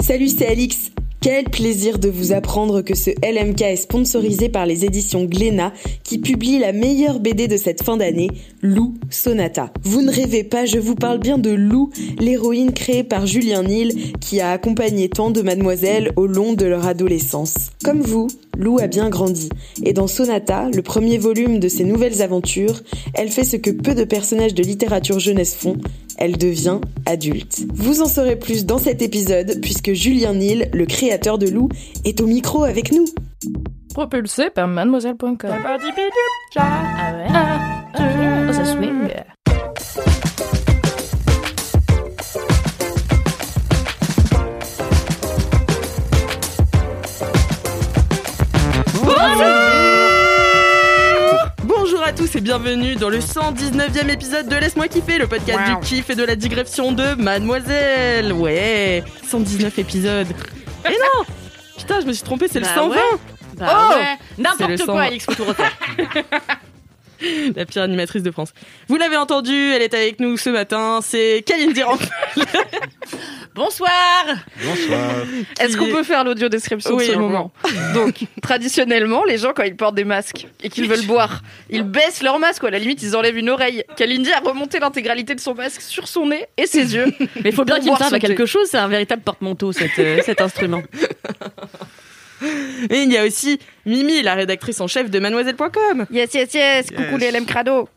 Salut, c'est Alix. Quel plaisir de vous apprendre que ce LMK est sponsorisé par les éditions Glénat qui publient la meilleure BD de cette fin d'année, Lou Sonata. Vous ne rêvez pas, je vous parle bien de Lou, l'héroïne créée par Julien Nil qui a accompagné tant de mademoiselles au long de leur adolescence. Comme vous, Lou a bien grandi et dans Sonata, le premier volume de ses nouvelles aventures, elle fait ce que peu de personnages de littérature jeunesse font, elle devient adulte. Vous en saurez plus dans cet épisode puisque Julien Nil, le créateur de Lou, est au micro avec nous. Propulsé par mademoiselle.com. tous et bienvenue dans le 119e épisode de Laisse-moi kiffer, le podcast du kiff et de la digression de Mademoiselle. Ouais, 119 épisodes. Et non Putain, je me suis trompée, c'est Bah le 120 ouais. Bah Oh ouais. N'importe quoi, sang. La pire animatrice de France. Vous l'avez entendu, elle est avec nous ce matin, c'est Kalindi Rampal. Bonsoir Bonsoir. Est-ce qu'on peut faire l'audio description Oui, de ce moment Donc, traditionnellement, les gens, quand ils portent des masques et qu'ils veulent boire, ils baissent leur masque ou à la limite, ils enlèvent une oreille. Kalindi a remonté l'intégralité de son masque sur son nez et ses yeux. Mais il faut bien qu'il serve à quelque chose, c'est un véritable porte-manteau, cet, euh, cet instrument. Et il y a aussi Mimi, la rédactrice en chef de mademoiselle.com. Yes, yes, yes, coucou les LM Crado.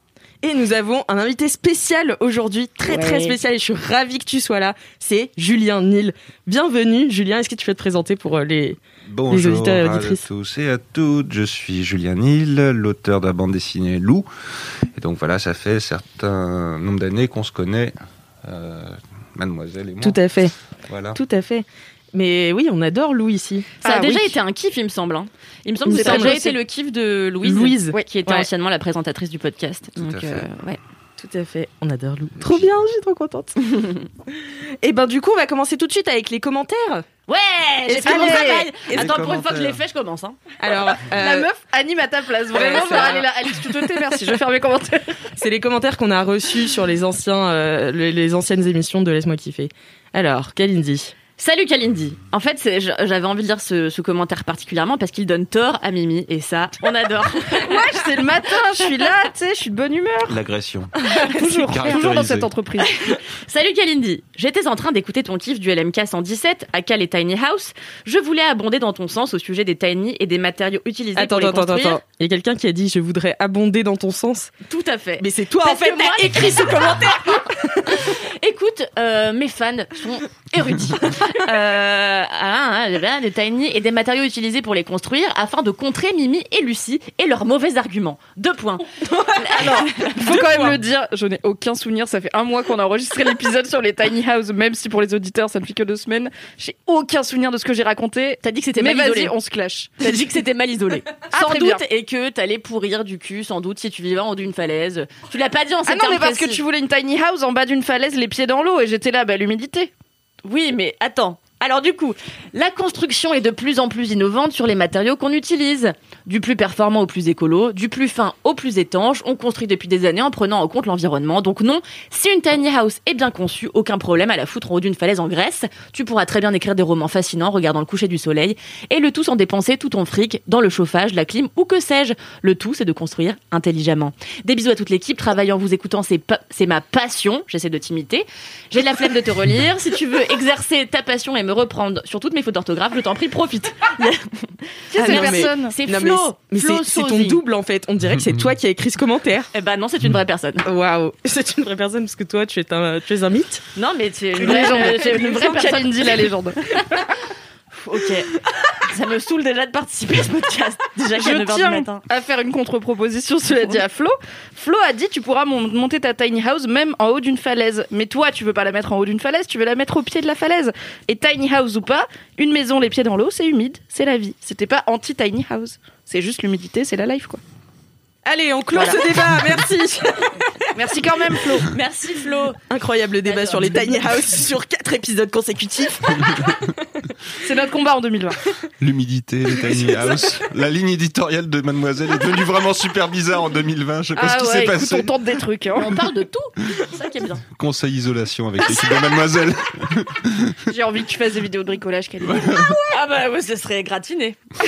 Et nous avons un invité spécial aujourd'hui, très très spécial, et je suis ravie que tu sois là. C'est Julien Nil. Bienvenue, Julien. Est-ce que tu peux te présenter pour euh, les. Bonjour auditeurs et à auditrices. tous et à toutes. Je suis Julien Nil, l'auteur de la bande dessinée Lou. Et donc voilà, ça fait certain nombre d'années qu'on se connaît, euh, mademoiselle et moi. Tout à fait, Voilà. tout à fait. Mais oui, on adore Lou ici. Ça a Ah déjà oui. été un kiff, il me semble. hein. Il me semble Il que ça a déjà été le kiff de Louise, Louise. Oui, qui était Ouais. anciennement la présentatrice du podcast. Tout Donc, à fait. euh, ouais. Tout à fait, on adore Lou. Trop bien, je suis trop contente. et ben du coup, on va commencer tout de suite avec les commentaires. Ouais, j'ai fait mon Allez. travail. Attends, pour une fois que je l'ai fait, je commence. Hein. Alors, La euh, meuf anime à ta place, vraiment. Ouais, est là. Alix, tu te merci, je vais faire mes commentaires. c'est les commentaires qu'on a reçus sur les anciens, euh, les, les anciennes émissions de Laisse-moi kiffer. Alors, Kalindi. Salut Kalindi. En fait, j'avais envie de lire ce, ce commentaire particulièrement parce qu'il donne tort à Mimi et ça, on adore. Ouais, c'est le matin, je suis là, tu sais, je suis de bonne humeur. L'agression. Toujours, toujours dans cette entreprise. Salut Kalindi. J'étais en train d'écouter ton kiff du LMK 117 à Cal et Tiny House. Je voulais abonder dans ton sens au sujet des tiny et des matériaux utilisés Attends, pour attends, attends, construire. attends. Il y a quelqu'un qui a dit je voudrais abonder dans ton sens. Tout à fait. Mais c'est toi Parce en fait, t'as écrit ce commentaire. Écoute, euh, mes fans sont érudits. Euh, ah, ah, ah, des tiny et des matériaux utilisés pour les construire afin de contrer Mimi et Lucie et leurs mauvais arguments. Deux points. Alors, il faut quand même le dire, je n'ai aucun souvenir. Ça fait un mois qu'on a enregistré l'épisode sur les tiny house, même si pour les auditeurs ça ne fait que deux semaines. J'ai aucun souvenir de ce que j'ai raconté. T'as dit que c'était mal isolé. on se clash. T'as dit que c'était mal isolé. Ah, sans doute, bien. et que t'allais pourrir du cul, sans doute, si tu vivais en haut d'une falaise. Tu l'as pas dit en Ah non, mais parce que tu voulais une tiny house en bas d'une falaise, les pieds dans l'eau, et j'étais là, bah l'humidité. Oui, mais attends. Alors du coup, la construction est de plus en plus innovante sur les matériaux qu'on utilise. Du plus performant au plus écolo, du plus fin au plus étanche, on construit depuis des années en prenant en compte l'environnement. Donc non, si une tiny house est bien conçue, aucun problème à la foutre en haut d'une falaise en Grèce. Tu pourras très bien écrire des romans fascinants regardant le coucher du soleil et le tout sans dépenser tout ton fric dans le chauffage, la clim ou que sais-je. Le tout, c'est de construire intelligemment. Des bisous à toute l'équipe. Travailler en vous écoutant, c'est c'est ma passion. J'essaie de t'imiter. J'ai de la flemme de te relire. Si tu veux exercer ta passion et me reprendre sur toutes mes fautes d'orthographe, je t'en prie, profite. Qui Ah personne C'est mais Flo. c'est- mais Flo c'est ton double en fait. On dirait que c'est toi qui as écrit ce commentaire. Eh ben non, c'est une vraie personne. Waouh, c'est une vraie personne parce que toi tu es un, tu es un mythe. Non, mais c'est une Une vraie, légende. c'est une vraie personne. Kalindi, la légende. ok. Ça me saoule déjà de participer à ce podcast. Déjà qu'à Je 9h du matin. à faire une contre-proposition, cela dit à Flo. Flo a dit tu pourras mon- monter ta tiny house même en haut d'une falaise. Mais toi, tu veux pas la mettre en haut d'une falaise, tu veux la mettre au pied de la falaise. Et tiny house ou pas, une maison les pieds dans l'eau, c'est humide, c'est la vie. C'était pas anti-tiny house. C'est juste l'humidité, c'est la life quoi. Allez, on clôt Voilà. ce débat, merci. Merci quand même Flo. Merci Flo. Incroyable débat Alors. sur les tiny house sur quatre épisodes consécutifs. C'est notre combat en 2020. L'humidité, les tiny house. La ligne éditoriale de Mademoiselle est devenue vraiment super bizarre en 2020. Je sais pas ce Ah qui ouais, s'est passé. on tente des trucs. hein. On parle de tout. C'est ça qui est bien. Conseil isolation avec l'équipe de Mademoiselle. J'ai envie que tu fasses des vidéos de bricolage, Kelly. Ah bah ouais, ce serait gratiné.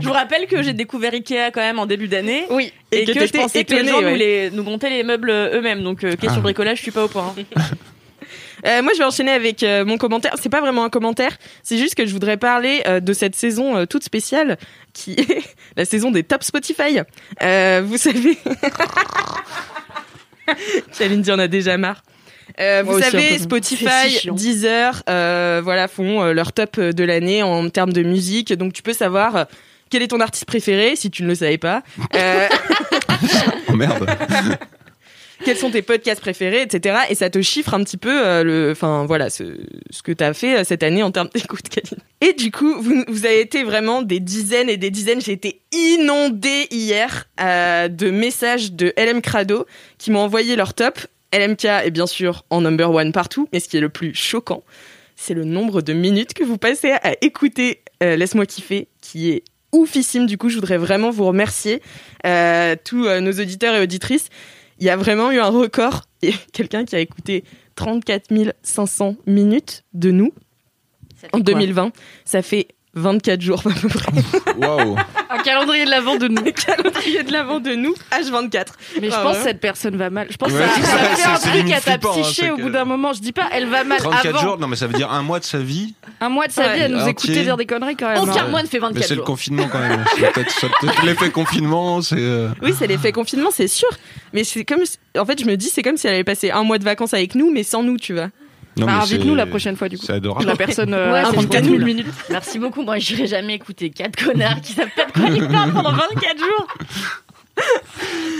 je vous rappelle que j'ai découvert Ikea quand même en début d'année. Oui. Et, Et que que, je pensais que les gens ouais. nous, les, nous montaient les meubles eux-mêmes. Donc, euh, question Ah. bricolage, je suis pas au point. hein. Euh, moi, je vais enchaîner avec euh, mon commentaire. C'est pas vraiment un commentaire, c'est juste que je voudrais parler euh, de cette saison euh, toute spéciale, qui est la saison des top Spotify. Euh, vous savez, Kalindi en a déjà marre. Euh, vous savez, Spotify. Deezer, euh, voilà, font euh, leur top de l'année en termes de musique. Donc, tu peux savoir euh, quel est ton artiste préféré, si tu ne le savais pas. Euh, Oh merde. Quels sont tes podcasts préférés, etc. Et ça te chiffre un petit peu euh, le, enfin voilà, ce, que tu as fait euh, cette année en termes d'écoute, Kaline. Et du coup, vous, avez été vraiment des dizaines et des dizaines. J'ai été inondée hier euh, de messages de LM Crado qui m'ont envoyé leur top. LMK est bien sûr en number one partout, mais ce qui est le plus choquant, c'est le nombre de minutes que vous passez à écouter Laisse-moi kiffer, qui est oufissime. Du coup, je voudrais vraiment vous remercier, tous nos auditeurs et auditrices. Il y a vraiment eu un record. Quelqu'un qui a écouté 34 500 minutes de nous en 2020. Ça fait 24 jours à peu près. Waouh. Un calendrier de l'avant de nous. Le calendrier de l'avant de nous, H24. Mais je Ah pense ouais. que cette personne va mal. Je pense Ouais, que ça, c'est ça ça, fait un truc à ta hein, psyché au bout d'un moment. Je dis pas, elle va mal 34 avant. jours, non mais ça veut dire un mois de sa vie. Un mois de sa Ouais. vie à nous écouter dire des conneries quand même. Aucun hein. mois ne fait Mais 24 c'est le jours. confinement quand même. C'est peut-être l'effet confinement, c'est. euh, Oui, c'est l'effet confinement, c'est sûr. Mais c'est comme, si- en fait, je me dis, c'est comme si elle avait passé un mois de vacances avec nous, mais sans nous, tu vois. Non, Bah, invite-nous la prochaine fois du coup. C'est adorable. La personne euh, Ouais, à c'est 34 cool. 000 minutes. Merci beaucoup. Moi, j'irai jamais écouter quatre connards qui savent pas de quoi ils parlent pendant 24 jours.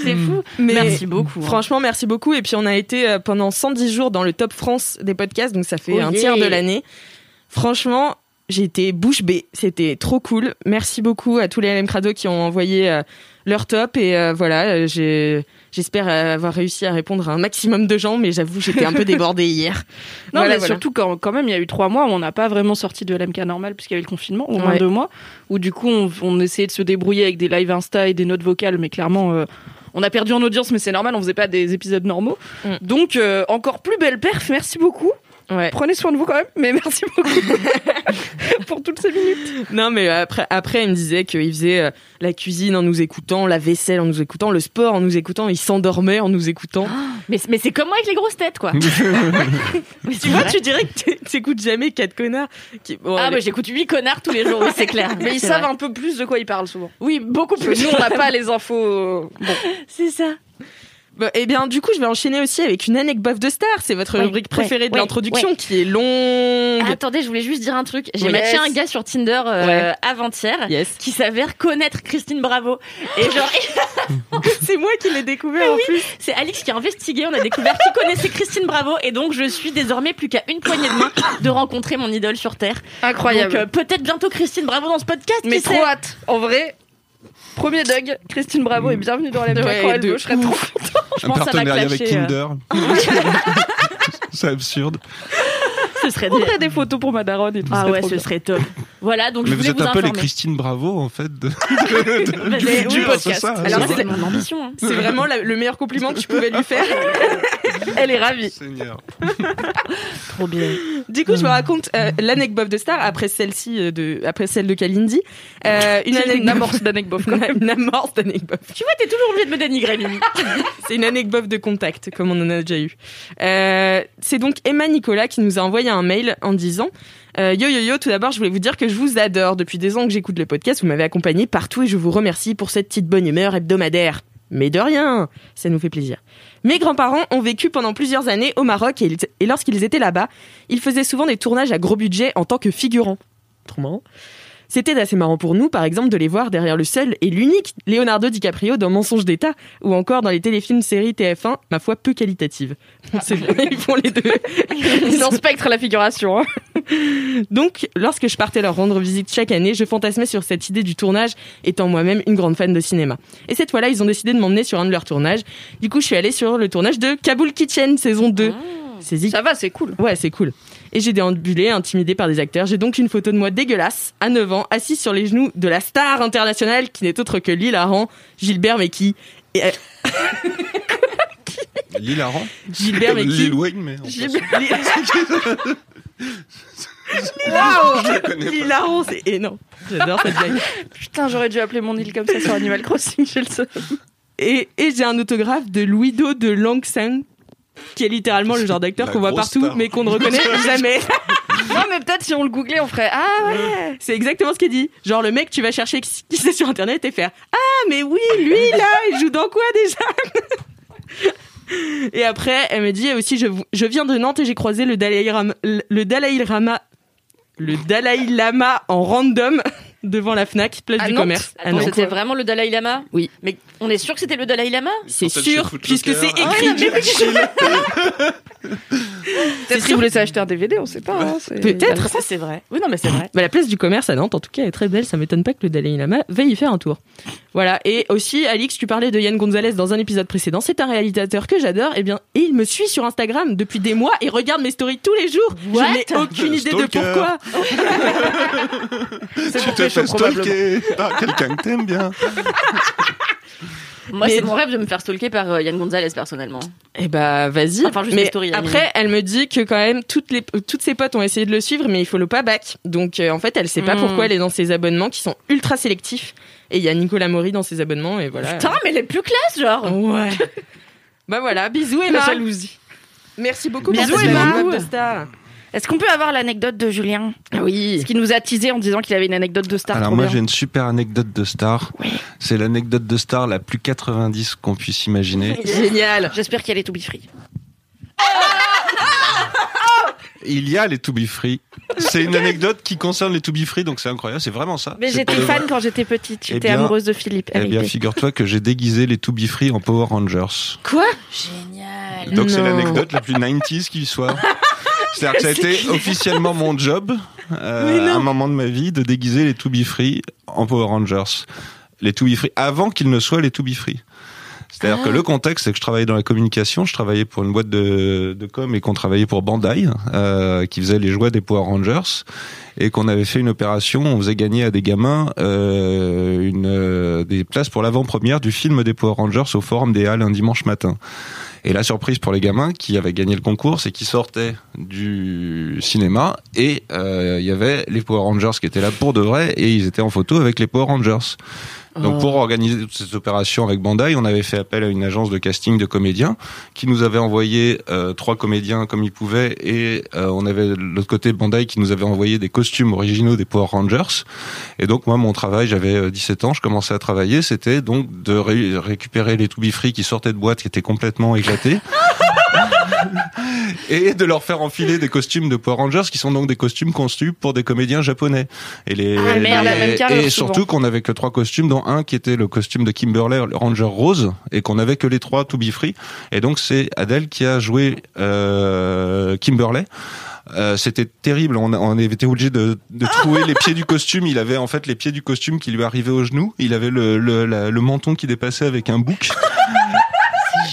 C'est fou. Mais Merci beaucoup. hein. Franchement, merci beaucoup. Et puis, on a été euh, pendant 110 jours dans le top France des podcasts, donc ça fait Oh un yeah. tiers de l'année. Franchement, j'ai été bouche bée. C'était trop cool. Merci beaucoup à tous les LM Crado qui ont envoyé euh, leur top. Et euh, voilà, j'ai- j'espère avoir réussi à répondre à un maximum de gens, mais j'avoue, j'étais un peu débordée hier. Non, Voilà, mais voilà. surtout quand, quand même, il y a eu trois mois où on n'a pas vraiment sorti de l'MK normal puisqu'il y avait le confinement, au moins Ouais. deux mois, où du coup on, on essayait de se débrouiller avec des lives Insta et des notes vocales, mais clairement euh, on a perdu en audience, mais c'est normal, on faisait pas des épisodes normaux. Mm. Donc euh, encore plus belle perf, merci beaucoup. Ouais. Prenez soin de vous quand même, mais merci beaucoup pour toutes ces minutes. Non, mais après, après, il me disait qu'il faisait euh, la cuisine en nous écoutant, la vaisselle en nous écoutant, le sport en nous écoutant, il s'endormait en nous écoutant. Mais, mais c'est comme moi avec les grosses têtes, quoi. Mais tu vois, tu dirais que tu- t'écoutes jamais quatre connards. Qui... bon, Ah, mais j'écoute 8 connards tous les jours, oui, c'est clair. Mais ils savent vrai. un peu plus de quoi ils parlent souvent. Oui, beaucoup plus. nous, on n'a pas les infos. euh, Bon. C'est ça. Bon, eh bien, du coup, je vais enchaîner aussi avec une anecdote de star. C'est votre Ouais, rubrique préférée ouais, de ouais, l'introduction qui est longue. Attendez, je voulais juste dire un truc. J'ai Yes. matché un gars sur Tinder euh, avant-hier Yes. qui s'avère connaître Christine Bravo. Et genre, C'est moi qui l'ai découvert en plus. c'est Alix qui a investigué. On a découvert qui connaissait Christine Bravo. Et donc, je suis désormais plus qu'à une poignée de main de rencontrer mon idole sur Terre. Incroyable. Donc, euh, peut-être bientôt Christine Bravo dans ce podcast. Mais trop hâte. En vrai, premier Doug, Christine Bravo et bienvenue dans la Ouais, quand elle de veut. Je serais trop Je Un pense que ça va partenariat avec euh. Kinder. c'est absurde. Ce serait On ferait des photos pour ma daronne et tout. Ah ouais, ce bien. serait top. Voilà, donc Mais je vous voulais êtes vous un peu les informer. Christine Bravo en fait de, Bah, du mais futur, c'est ça. Alors c'est vrai. mon ambition. hein. C'est vraiment la- le meilleur compliment que je pouvais lui faire. Elle est ravie. Seigneur. Trop bien. Du coup, je vous raconte euh, l'anecdote de star après celle-ci, euh, de, après celle de Kalindi. Euh, une Une anecdote amorce d'anecdote quand même. Une amorce d'anecdote. Tu vois, t'es toujours obligé de me dénigrer, Mimi. C'est une anecdote de contact, comme on en a déjà eu. Euh, c'est donc Emma Nicolas qui nous a un mail en disant euh, Yo yo yo, tout d'abord, je voulais vous dire que je vous adore. Depuis des ans que j'écoute le podcast, vous m'avez accompagné partout et je vous remercie pour cette petite bonne humeur hebdomadaire. Mais de rien, ça nous fait plaisir. Mes grands-parents ont vécu pendant plusieurs années au Maroc et lorsqu'ils étaient là-bas, ils faisaient souvent des tournages à gros budget en tant que figurants. trop marrant. C'était assez marrant pour nous, par exemple, de les voir derrière le seul et l'unique Leonardo DiCaprio dans Mensonge d'État, ou encore dans les téléfilms séries TF1, ma foi peu qualitatives. C'est vrai, ils font les deux. Ils ont spectre la figuration. hein. Donc, lorsque je partais leur rendre visite chaque année, je fantasmais sur cette idée du tournage, étant moi-même une grande fan de cinéma. Et cette fois-là, ils ont décidé de m'emmener sur un de leurs tournages. Du coup, je suis allée sur le tournage de Kabul Kitchen, saison 2. C'est zik- Ça va, c'est cool. Ouais, c'est cool. Et j'ai déambulé, intimidé par des acteurs. J'ai donc une photo de moi dégueulasse, à 9 ans, assise sur les genoux de la star internationale qui n'est autre que l'hilarant Gilbert Meki. Et, euh, L'hilarant. Gilbert Meki. Lil Wayne, mais. Gilbert- Waouh Je la connais pas. L'hilarant, c'est énorme. J'adore cette blague. Putain, j'aurais dû appeler mon île comme ça sur Animal Crossing, je le sais. Et, et j'ai un autographe de Louido de Langsang, qui est littéralement le genre d'acteur qu'on voit partout, star. mais qu'on ne reconnaît jamais. Non, mais peut-être si on le googlait, on ferait Ah ouais C'est exactement ce qu'il dit. Genre le mec, tu vas chercher qui c'est sur internet et faire Ah, mais oui, lui là, il joue dans quoi déjà? Et après, elle me dit aussi je, je viens de Nantes et j'ai croisé le Dalai Lama, le Dalai Lama, le Dalai Lama en random devant la Fnac, place À du Nantes commerce. à Attends, Nantes. c'était vraiment le Dalai Lama Oui. Mais on est sûr que c'était le Dalai Lama C'est sûr, puisque c'est Ah, écrit. Peut-être qu'il voulait s'acheter un DVD, on sait pas. hein, c'est- Peut-être. Ça, c'est vrai. Oui, non, mais c'est vrai. Bah, la place du commerce à Nantes, en tout cas, est très belle. Ça m'étonne pas que le Dalai Lama veuille y faire un tour. Voilà. Et aussi, Alix, tu parlais de Yann Gonzalez dans un épisode précédent. C'est un réalisateur que j'adore. Et bien, et il me suit sur Instagram depuis des mois et regarde mes stories tous les jours. What Je n'ai aucune idée de pourquoi. C'est Tu pour fais probablement. stalker par quelqu'un que t'aimes bien. Moi, Mais- c'est mon rêve de me faire stalker par euh, Yann Gonzalez, personnellement. Eh bah, vas-y. Enfin, juste mais la après, elle me dit que quand même, toutes les, toutes ses potes ont essayé de le suivre, mais il faut le pas back. Donc, euh, en fait, elle sait pas Hmm. pourquoi elle est dans ses abonnements qui sont ultra sélectifs. Et il y a Nicolas Maury dans ses abonnements, et voilà. Putain, mais les plus classe, genre Ouais. bah voilà, bisous Emma. La jalousie. Merci beaucoup Bisous, cette Emma. Est-ce qu'on peut avoir l'anecdote de Julien Oui. Ce qui nous a teasé en disant qu'il avait une anecdote de star. Alors moi j'ai une super anecdote de star. C'est l'anecdote de star la plus 90 qu'on puisse imaginer. Génial. J'espère qu'elle est to be free. Il y a les To Be Free. C'est une anecdote qui concerne les To Be Free, donc c'est incroyable, c'est vraiment ça. Mais j'étais fan vrai. quand j'étais petite. Eh J'étais amoureuse de Philippe. Eh bien, figure-toi que j'ai déguisé les To Be Free en Power Rangers. Quoi? Génial. Donc c'est l'anecdote la plus 90s qui soit. C'est-à-dire que ça a été officiellement mon job euh, à un moment de ma vie de déguiser les To Be Free en Power Rangers. Les To Be Free avant qu'ils ne soient les To Be Free. C'est-à-dire que le contexte, c'est que je travaillais dans la communication, je travaillais pour une boîte de, de com et qu'on travaillait pour Bandai, euh, qui faisait les jouets des Power Rangers, et qu'on avait fait une opération, on faisait gagner à des gamins euh, une, euh, des places pour l'avant-première du film des Power Rangers au Forum des Halles un dimanche matin. Et la surprise pour les gamins qui avaient gagné le concours, c'est qu'ils sortaient du cinéma et euh, il y avait les Power Rangers qui étaient là pour de vrai et ils étaient en photo avec les Power Rangers. Donc pour organiser toute cette opération avec Bandai, on avait fait appel à une agence de casting de comédiens qui nous avait envoyé euh, trois comédiens comme ils pouvaient et euh, on avait de l'autre côté Bandai qui nous avait envoyé des costumes originaux des Power Rangers. Et donc moi mon travail, j'avais euh, 17 ans, je commençais à travailler, c'était donc de ré- récupérer les To Be Free qui sortaient de boîte qui étaient complètement éclatés. et de leur faire enfiler des costumes de Power Rangers qui sont donc des costumes conçus pour des comédiens japonais. Et les, Ah, merde, la même carrure, et surtout qu'on avait que trois costumes, dont un qui était le costume de Kimberley, le Ranger Rose, et qu'on avait que les trois to be free. Et donc c'est Adèle qui a joué euh, Kimberley. Euh, c'était terrible. On, on avait été obligé de, de trouer les pieds du costume. Il avait en fait les pieds du costume qui lui arrivaient aux genoux. Il avait le, le, la- le menton qui dépassait avec un bouc.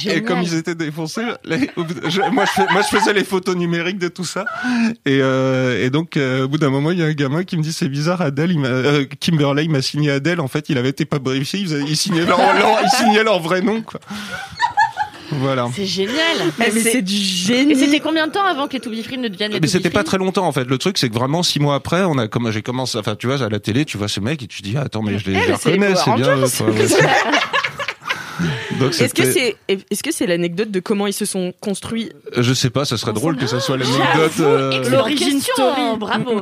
Et comme ils étaient défoncés, les- je- moi, je fais- moi je faisais les photos numériques de tout ça. Et, euh, et donc euh, au bout d'un moment, il y a un gamin qui me dit c'est bizarre, Adèle, il m'a, euh, Kimberley, il m'a signé Adèle. En fait, il avait été pas briefé, il, faisait- il signait leur, leur- il signait leur vrai nom. Quoi. Voilà. C'est génial. Mais, c'est- c'est du Et génie. c'était combien de temps avant que les To Be Free ne deviennent les Mais c'était pas très longtemps en fait. Le truc c'est que vraiment six mois après, on a comme j'ai commencé, enfin tu vois à la télé, tu vois ce mec et tu te dis ah, attends mais je les, je les reconnais, c'est bien. Ouais. Donc Est-ce que c'est est-ce que c'est l'anecdote de comment ils se sont construits je sais pas, ça serait drôle que ça soit l'anecdote. euh, Excellente L'origine question, story. Bravo.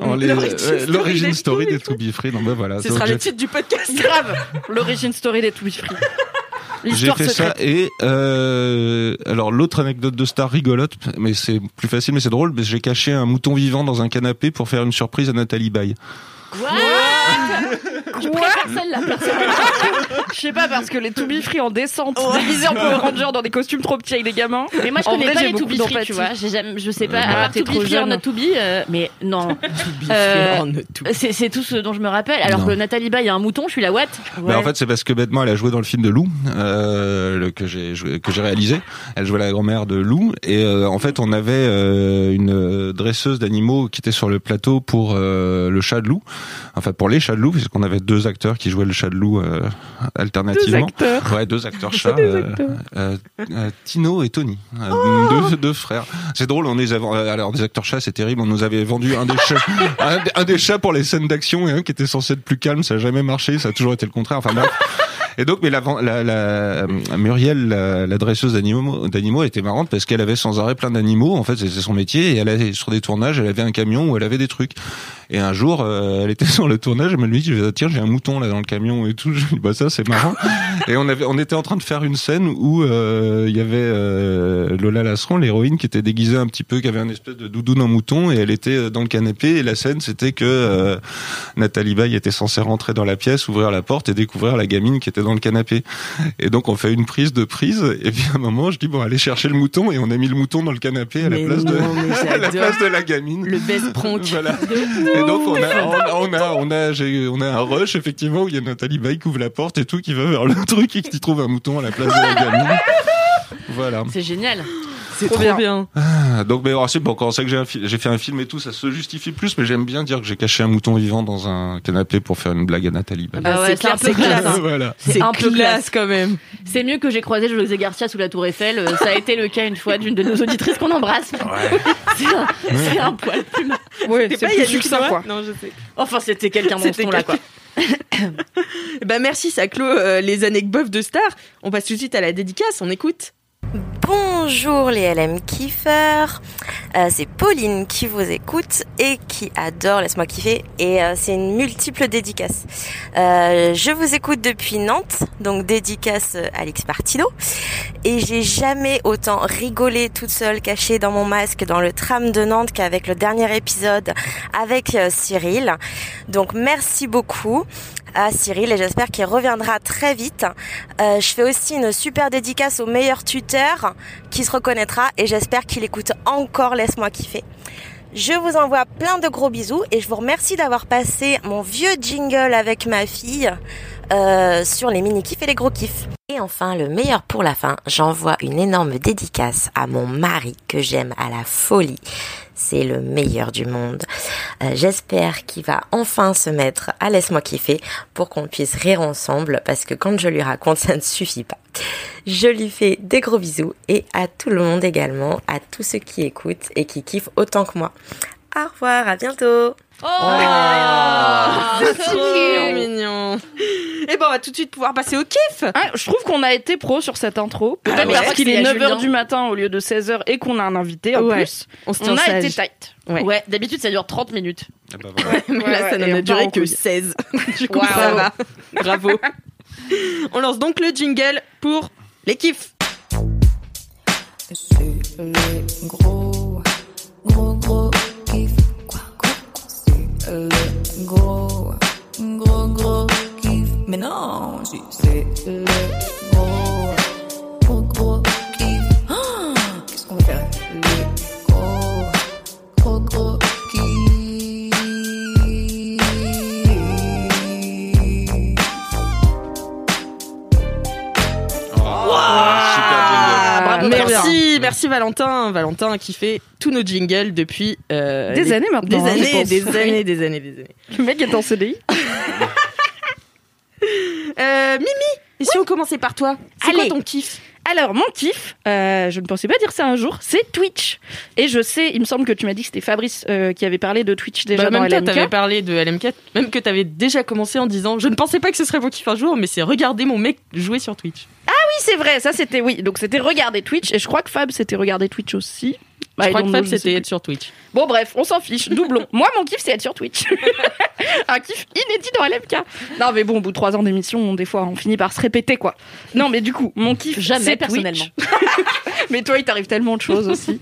L'origine des story des To Be Free. Non, ben voilà. Ce sera le titre du podcast. Grave. L'origine story des to be free. J'ai L'histoire fait ça et euh, alors l'autre anecdote de star rigolote, mais c'est plus facile mais c'est drôle. mais J'ai caché un mouton vivant dans un canapé pour faire une surprise à Nathalie Baye. Je préfère celle-là. Je sais pas, parce que les To Be Free en descente, déguisés en Power Rangers dans des costumes trop petits avec des gamins. Mais moi, je En connais vrai, pas les To Be Free, tu vois. Jamais, je sais pas, Ouais, à bah, part To Be Free jeune. Not To Be, euh, mais non. Euh, C'est tout ce dont je me rappelle. Alors Non. que Nathalie Baye, a un mouton, je suis la what Mais en fait, c'est parce que bêtement, elle a joué dans le film de Lou, euh, le- que j'ai joué- que j'ai réalisé. Elle jouait la grand-mère de Lou, et euh, en fait, on avait euh, une dresseuse d'animaux qui était sur le plateau pour euh, le chat de Lou. Enfin, pour les chats de Lou, puisqu'on avait deux acteurs qui jouaient le chat de Loup alternativement. acteurs. Ouais, deux acteurs chats. euh, euh, euh, Tino et Tony, Euh, deux, deux frères. C'est drôle, on les euh, Alors des acteurs chats, c'est terrible. On nous avait vendu un des chats, un des chats pour les scènes d'action et un qui était censé être plus calme. Ça a jamais marché. Ça a toujours été le contraire. Enfin bref. Et donc, mais la, la, la euh, Muriel, la, la dresseuse d'animaux, d'animaux, était marrante parce qu'elle avait sans arrêt plein d'animaux. En fait, c'était son métier. Et elle allait sur des tournages, elle avait un camion où elle avait des trucs. Et un jour, euh, elle était sur le tournage, elle me dit, dis, tiens, j'ai un mouton là dans le camion et tout. Je lui dis, bah ça, c'est marrant. et on avait, on était en train de faire une scène où euh, il y avait euh, Lola Lasseron, l'héroïne, qui était déguisée un petit peu, qui avait un espèce de doudoune en mouton, et elle était dans le canapé. Et la scène, c'était que euh, Nathalie Baye était censée rentrer dans la pièce, ouvrir la porte et découvrir la gamine qui était dans le canapé. Et donc, on fait une prise de prise. Et puis à un moment, je dis bon, allez chercher le mouton, et on a mis le mouton dans le canapé à la place de, non, mais à la j'adore. place de la gamine. Le best prank. Voilà. Et donc on a, on a, on a, on a, j'ai- on a un rush effectivement où il y a Nathalie Baye qui ouvre la porte et tout, qui va vers le truc et qui trouve un mouton à la place de la gamine. Voilà. C'est génial. C'est Trop trop bien. bien. Ah, Donc, mais alors, c'est bon, quand on sait que j'ai fait un film et tout, ça se justifie plus, mais j'aime bien dire que j'ai caché un mouton vivant dans un canapé pour faire une blague à Nathalie. Ah ouais, c'est un peu classe. classe. voilà. C'est un peu classe quand même. C'est mieux que j'ai croisé José Garcia sous la Tour Eiffel. Euh, Ça a été le cas une fois d'une de nos auditrices qu'on embrasse. C'est un, c'est un poil plus mal. Ouais, C'était c'est pas plus Yannick Noah quoi. Non, je sais. Enfin, c'était quelqu'un C'était monston là, quoi. Ben merci, ça clôt euh, les anecdotes de stars. On passe tout de suite à la dédicace, on écoute. Bonjour les LM kiffeurs, Euh, c'est Pauline qui vous écoute et qui adore Laisse-moi kiffer et euh, c'est une multiple dédicace. Euh, je vous écoute depuis Nantes, donc dédicace euh, Alex Partido et j'ai jamais autant rigolé toute seule cachée dans mon masque dans le tram de Nantes qu'avec le dernier épisode avec euh, Cyril. Donc merci beaucoup à Cyril et j'espère qu'il reviendra très vite. Euh, je fais aussi une super dédicace au meilleur tuteur qui se reconnaîtra et j'espère qu'il écoute encore Laisse-moi kiffer. Je vous envoie plein de gros bisous et je vous remercie d'avoir passé mon vieux jingle avec ma fille euh, sur les mini kifs et les gros kifs. Et enfin, le meilleur pour la fin, j'envoie une énorme dédicace à mon mari que j'aime à la folie. C'est le meilleur du monde. Euh, J'espère qu'il va enfin se mettre à laisse-moi kiffer pour qu'on puisse rire ensemble parce que quand je lui raconte, ça ne suffit pas. Je lui fais des gros bisous et à tout le monde également, à tous ceux qui écoutent et qui kiffent autant que moi. Au revoir, à bientôt. C'est trop mignon. Et ben on va tout de suite pouvoir passer au kiff. Ah, je trouve qu'on a été pro sur cette intro. Peut-être Ah ouais, parce qu'il est qu'il y a 9h Julien. du matin au lieu de 16h et qu'on a un invité en Ouais. plus. On se On a sage. été tight. Ouais. Ouais, d'habitude ça dure 30 minutes. Ah bah voilà. Mais Ouais, là, ça ouais, n'en a duré que couille. 16. du coup, Waouh. ça va. Bravo. On lance donc le jingle pour les kiffs. C'est le gros, gros, le gros, gros, gros kiff. Mais non, c'est le gros, merci, Valentin. Valentin qui fait tous nos jingles depuis euh, Des les- années maintenant, Des hein, années, pense. des années, des années, des années. Le mec est en CDI. Euh, Mimi, et si on commençait par toi C'est quoi ton kiff? Alors, mon kiff, euh, je ne pensais pas dire ça un jour, c'est Twitch. Et je sais, il me semble que tu m'as dit que c'était Fabrice euh, qui avait parlé de Twitch déjà Bah, dans même toi, LMK. parlé de LMK, même que t'avais déjà commencé en disant Je ne pensais pas que ce serait mon kiff un jour, mais c'est regarder mon mec jouer sur Twitch. Oui, c'est vrai, ça c'était oui. Donc c'était regarder Twitch et je crois que Fab c'était regarder Twitch aussi. Bah, Je crois que Fab, c'était être sur Twitch. Bon bref, on s'en fiche, doublon. Moi mon kiff c'est être sur Twitch. un kiff inédit dans LMK. Non mais bon, au bout de trois ans d'émission, des fois on finit par se répéter quoi. Non mais du coup, mon kiff Jamais, personnellement. Mais toi il t'arrive tellement de choses aussi.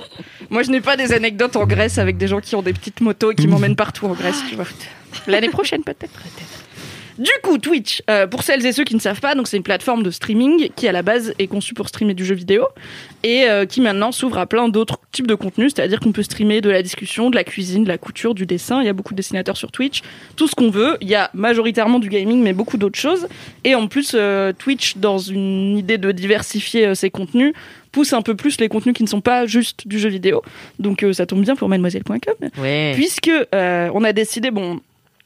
Moi je n'ai pas des anecdotes en Grèce avec des gens qui ont des petites motos et qui m'emmènent partout en Grèce, tu vois. L'année prochaine peut-être. Du coup, Twitch, euh, pour celles et ceux qui ne savent pas, donc c'est une plateforme de streaming qui à la base est conçue pour streamer du jeu vidéo et euh, qui maintenant s'ouvre à plein d'autres types de contenus, c'est-à-dire qu'on peut streamer de la discussion, de la cuisine, de la couture, du dessin. Il y a beaucoup de dessinateurs sur Twitch, tout ce qu'on veut. Il y a majoritairement du gaming, mais beaucoup d'autres choses. Et en plus, euh, Twitch, dans une idée de diversifier ses contenus, pousse un peu plus les contenus qui ne sont pas juste du jeu vidéo. Donc euh, ça tombe bien pour mademoiselle.com Ouais. puisque euh, on a décidé bon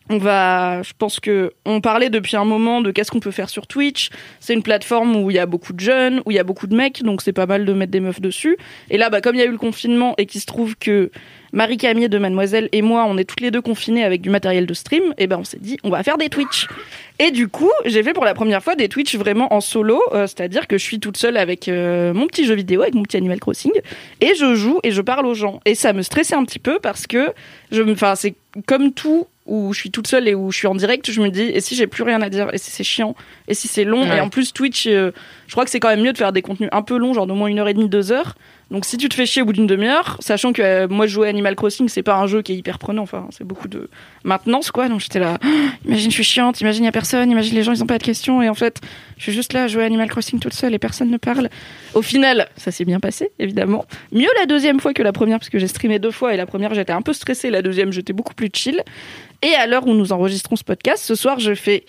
on va je pense que on parlait depuis un moment de qu'est-ce qu'on peut faire sur Twitch. C'est une plateforme où il y a beaucoup de jeunes où il y a beaucoup de mecs donc c'est pas mal de mettre des meufs dessus. Et là bah comme il y a eu le confinement et qu'il se trouve que Marie Camille de Mademoiselle et moi on est toutes les deux confinés avec du matériel de stream et ben on s'est dit on va faire des Twitch. Et du coup j'ai fait pour la première fois des Twitch vraiment en solo euh, c'est-à-dire que je suis toute seule avec euh, mon petit jeu vidéo avec mon petit Animal Crossing et je joue et je parle aux gens. Et ça me stressait un petit peu parce que enfin c'est comme tout où je suis toute seule et où je suis en direct, je me dis et si j'ai plus rien à dire et si c'est chiant et si c'est long Ouais. et en plus Twitch euh, je crois que c'est quand même mieux de faire des contenus un peu longs genre d'au moins une heure et demie deux heures. Donc si tu te fais chier au bout d'une demi-heure sachant que euh, moi jouer Animal Crossing c'est pas un jeu qui est hyper prenant enfin c'est beaucoup de maintenance quoi. Donc j'étais là imagine je suis chiante imagine il y a personne imagine les gens ils ont pas de questions et en fait je suis juste là à jouer Animal Crossing toute seule et personne ne parle. Au final ça s'est bien passé évidemment. Mieux la deuxième fois que la première parce que j'ai streamé deux fois et la première j'étais un peu stressée. La deuxième j'étais beaucoup plus chill et à l'heure où nous enregistrons ce podcast, ce soir, je fais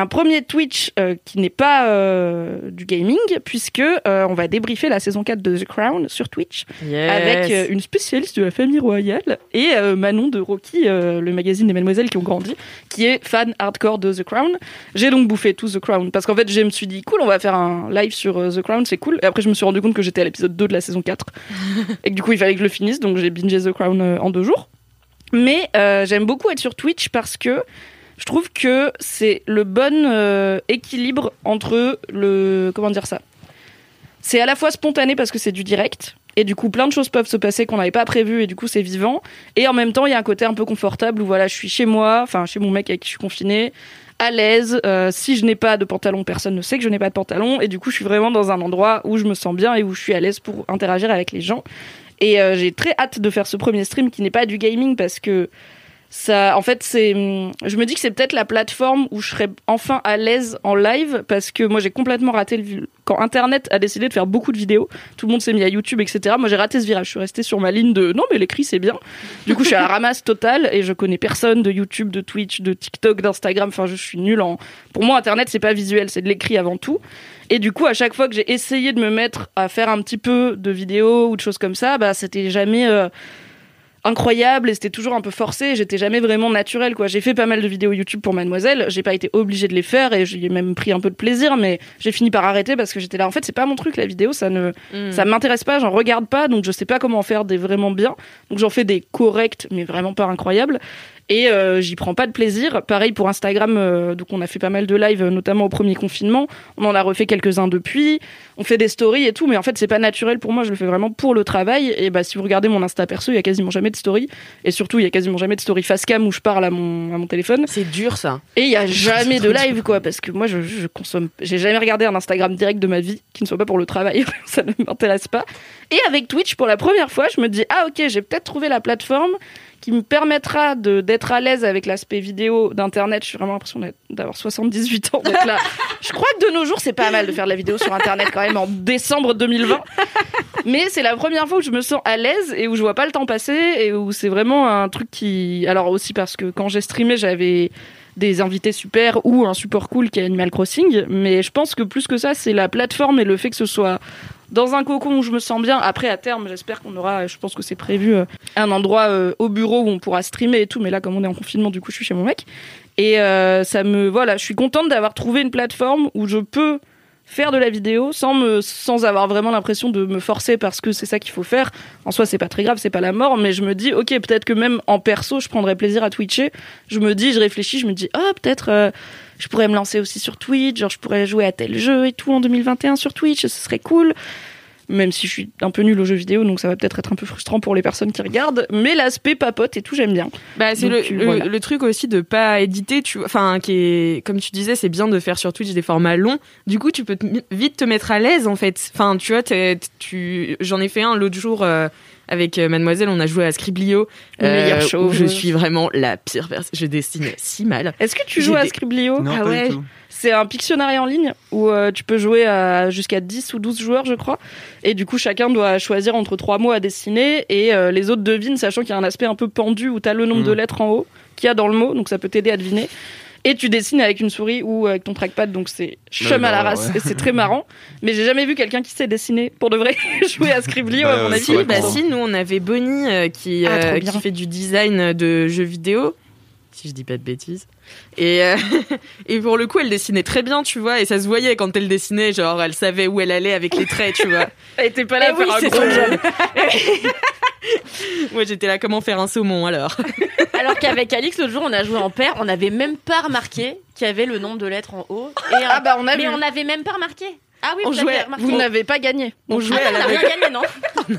un premier Twitch euh, qui n'est pas euh, du gaming, puisque euh, on va débriefer la saison 4 de The Crown sur Twitch Yes. avec une spécialiste de la famille royale et Manon de Rocky, le magazine des Mademoiselles qui ont grandi, qui est fan hardcore de The Crown. J'ai donc bouffé tout The Crown parce qu'en fait, je me suis dit cool, on va faire un live sur The Crown, c'est cool. Et après, je me suis rendu compte que j'étais à l'épisode 2 de la saison 4 et que du coup, il fallait que je le finisse, donc j'ai bingé The Crown en deux jours. Mais euh, j'aime beaucoup être sur Twitch parce que je trouve que c'est le bon euh, équilibre entre le comment dire ça? C'est à la fois spontané parce que c'est du direct et du coup plein de choses peuvent se passer qu'on n'avait pas prévues et du coup c'est vivant et en même temps il y a un côté un peu confortable où voilà je suis chez moi, enfin chez mon mec avec qui je suis confinée à l'aise. Euh, si je n'ai pas de pantalon, personne ne sait que je n'ai pas de pantalon. Et du coup, je suis vraiment dans un endroit où je me sens bien et où je suis à l'aise pour interagir avec les gens. Et euh, j'ai très hâte de faire ce premier stream qui n'est pas du gaming parce que ça, en fait, c'est, hum, je me dis que c'est peut-être la plateforme où je serais enfin à l'aise en live parce que moi j'ai complètement raté le, quand Internet a décidé de faire beaucoup de vidéos, tout le monde s'est mis à YouTube, etc. Moi j'ai raté ce virage, je suis restée sur ma ligne de non mais l'écrit c'est bien. Du coup je suis à la ramasse totale et je connais personne de YouTube, de Twitch, de TikTok, d'Instagram. Enfin je suis nulle en. Pour moi Internet c'est pas visuel, c'est de l'écrit avant tout. Et du coup, à chaque fois que j'ai essayé de me mettre à faire un petit peu de vidéos ou de choses comme ça, bah, c'était jamais euh, incroyable et c'était toujours un peu forcé. J'étais jamais vraiment naturelle, quoi. J'ai fait pas mal de vidéos YouTube pour Mademoiselle. J'ai pas été obligée de les faire et j'ai même pris un peu de plaisir, mais j'ai fini par arrêter parce que j'étais là. En fait, c'est pas mon truc, la vidéo. Ça ne, Mm. ça m'intéresse pas. J'en regarde pas, donc je sais pas comment en faire des vraiment bien. Donc j'en fais des corrects, mais vraiment pas incroyables. Et euh, j'y prends pas de plaisir. Pareil pour Instagram, euh, donc on a fait pas mal de lives, euh, notamment au premier confinement. On en a refait quelques-uns depuis. On fait des stories et tout, mais en fait c'est pas naturel pour moi. Je le fais vraiment pour le travail. Et bah si vous regardez mon Insta perso, il y a quasiment jamais de story. Et surtout, il y a quasiment jamais de story face cam où je parle à mon, à mon téléphone. C'est dur ça. Et il y a jamais de live quoi, parce que moi je, je consomme, j'ai jamais regardé un Instagram direct de ma vie qui ne soit pas pour le travail. Ça ne m'intéresse pas. Et avec Twitch, pour la première fois, je me dis ah ok, j'ai peut-être trouvé la plateforme qui me permettra de d'être à l'aise avec l'aspect vidéo d'internet. Je suis vraiment l'impression d'avoir 78 ans là. Je crois que de nos jours, c'est pas mal de faire de la vidéo sur internet quand même en décembre 2020. Mais c'est la première fois où je me sens à l'aise et où je vois pas le temps passer et où c'est vraiment un truc qui alors aussi parce que quand j'ai streamé, j'avais des invités super ou un support cool qui est Animal Crossing, mais je pense que plus que ça, c'est la plateforme et le fait que ce soit dans un cocon où je me sens bien. Après, à terme, j'espère qu'on aura, je pense que c'est prévu, euh, un endroit euh, au bureau où on pourra streamer et tout. Mais là, comme on est en confinement, du coup, je suis chez mon mec. Et euh, ça me, voilà, je suis contente d'avoir trouvé une plateforme où je peux faire de la vidéo sans me, sans avoir vraiment l'impression de me forcer parce que c'est ça qu'il faut faire. En soi, c'est pas très grave, c'est pas la mort, mais je me dis, ok, peut-être que même en perso, je prendrais plaisir à twitcher. Je me dis, je réfléchis, je me dis, ah, peut-être. euh, je pourrais me lancer aussi sur Twitch, genre je pourrais jouer à tel jeu et tout en 2021 sur Twitch, ce serait cool. Même si je suis un peu nulle aux jeux vidéo, donc ça va peut-être être un peu frustrant pour les personnes qui regardent. Mais l'aspect papote et tout, j'aime bien. Bah, c'est le, le, voilà. le truc aussi de pas éditer, tu enfin, qui est, comme tu disais, c'est bien de faire sur Twitch des formats longs. Du coup, tu peux te- vite te mettre à l'aise, en fait. Enfin, tu vois, tu, j'en ai fait un l'autre jour, euh, avec euh, Mademoiselle, on a joué à Scriblio. Meilleur show. où je suis vraiment la pire personne. Je dessine si mal. Est-ce que tu joues à Scriblio Non, Ah pas ouais. du tout. C'est un Pictionary en ligne où euh, tu peux jouer à jusqu'à 10 ou 12 joueurs, je crois. Et du coup, chacun doit choisir entre trois mots à dessiner et euh, les autres devinent, sachant qu'il y a un aspect un peu pendu où tu as le nombre Mm. de lettres en haut qu'il y a dans le mot, donc ça peut t'aider à deviner. Et tu dessines avec une souris ou avec ton trackpad, donc c'est chum à la bah, race ouais. et c'est très marrant. Mais j'ai jamais vu quelqu'un qui sait dessiner pour de vrai jouer à Scriblio, Bah, à mon ouais, avis. faudrait bah si, nous on avait Bonnie euh, qui, Ah, euh, bien. qui fait du design de jeux vidéo, si je dis pas de bêtises. Et, euh, et pour le coup, elle dessinait très bien, tu vois, et ça se voyait quand elle dessinait, genre elle savait où elle allait avec les traits, tu vois. Elle était pas là Eh faire oui, un gros. Moi j'étais là, comment faire un saumon alors? Alors qu'avec Alix, l'autre jour, on a joué en paire, on n'avait même pas remarqué qu'il y avait le nombre de lettres en haut. Et, Ah bah on a mais vu. on n'avait même pas remarqué. Ah oui, On vous jouait-. Vous n'avez pas gagné. On jouait Ah à non, on la n'a rien gagné, non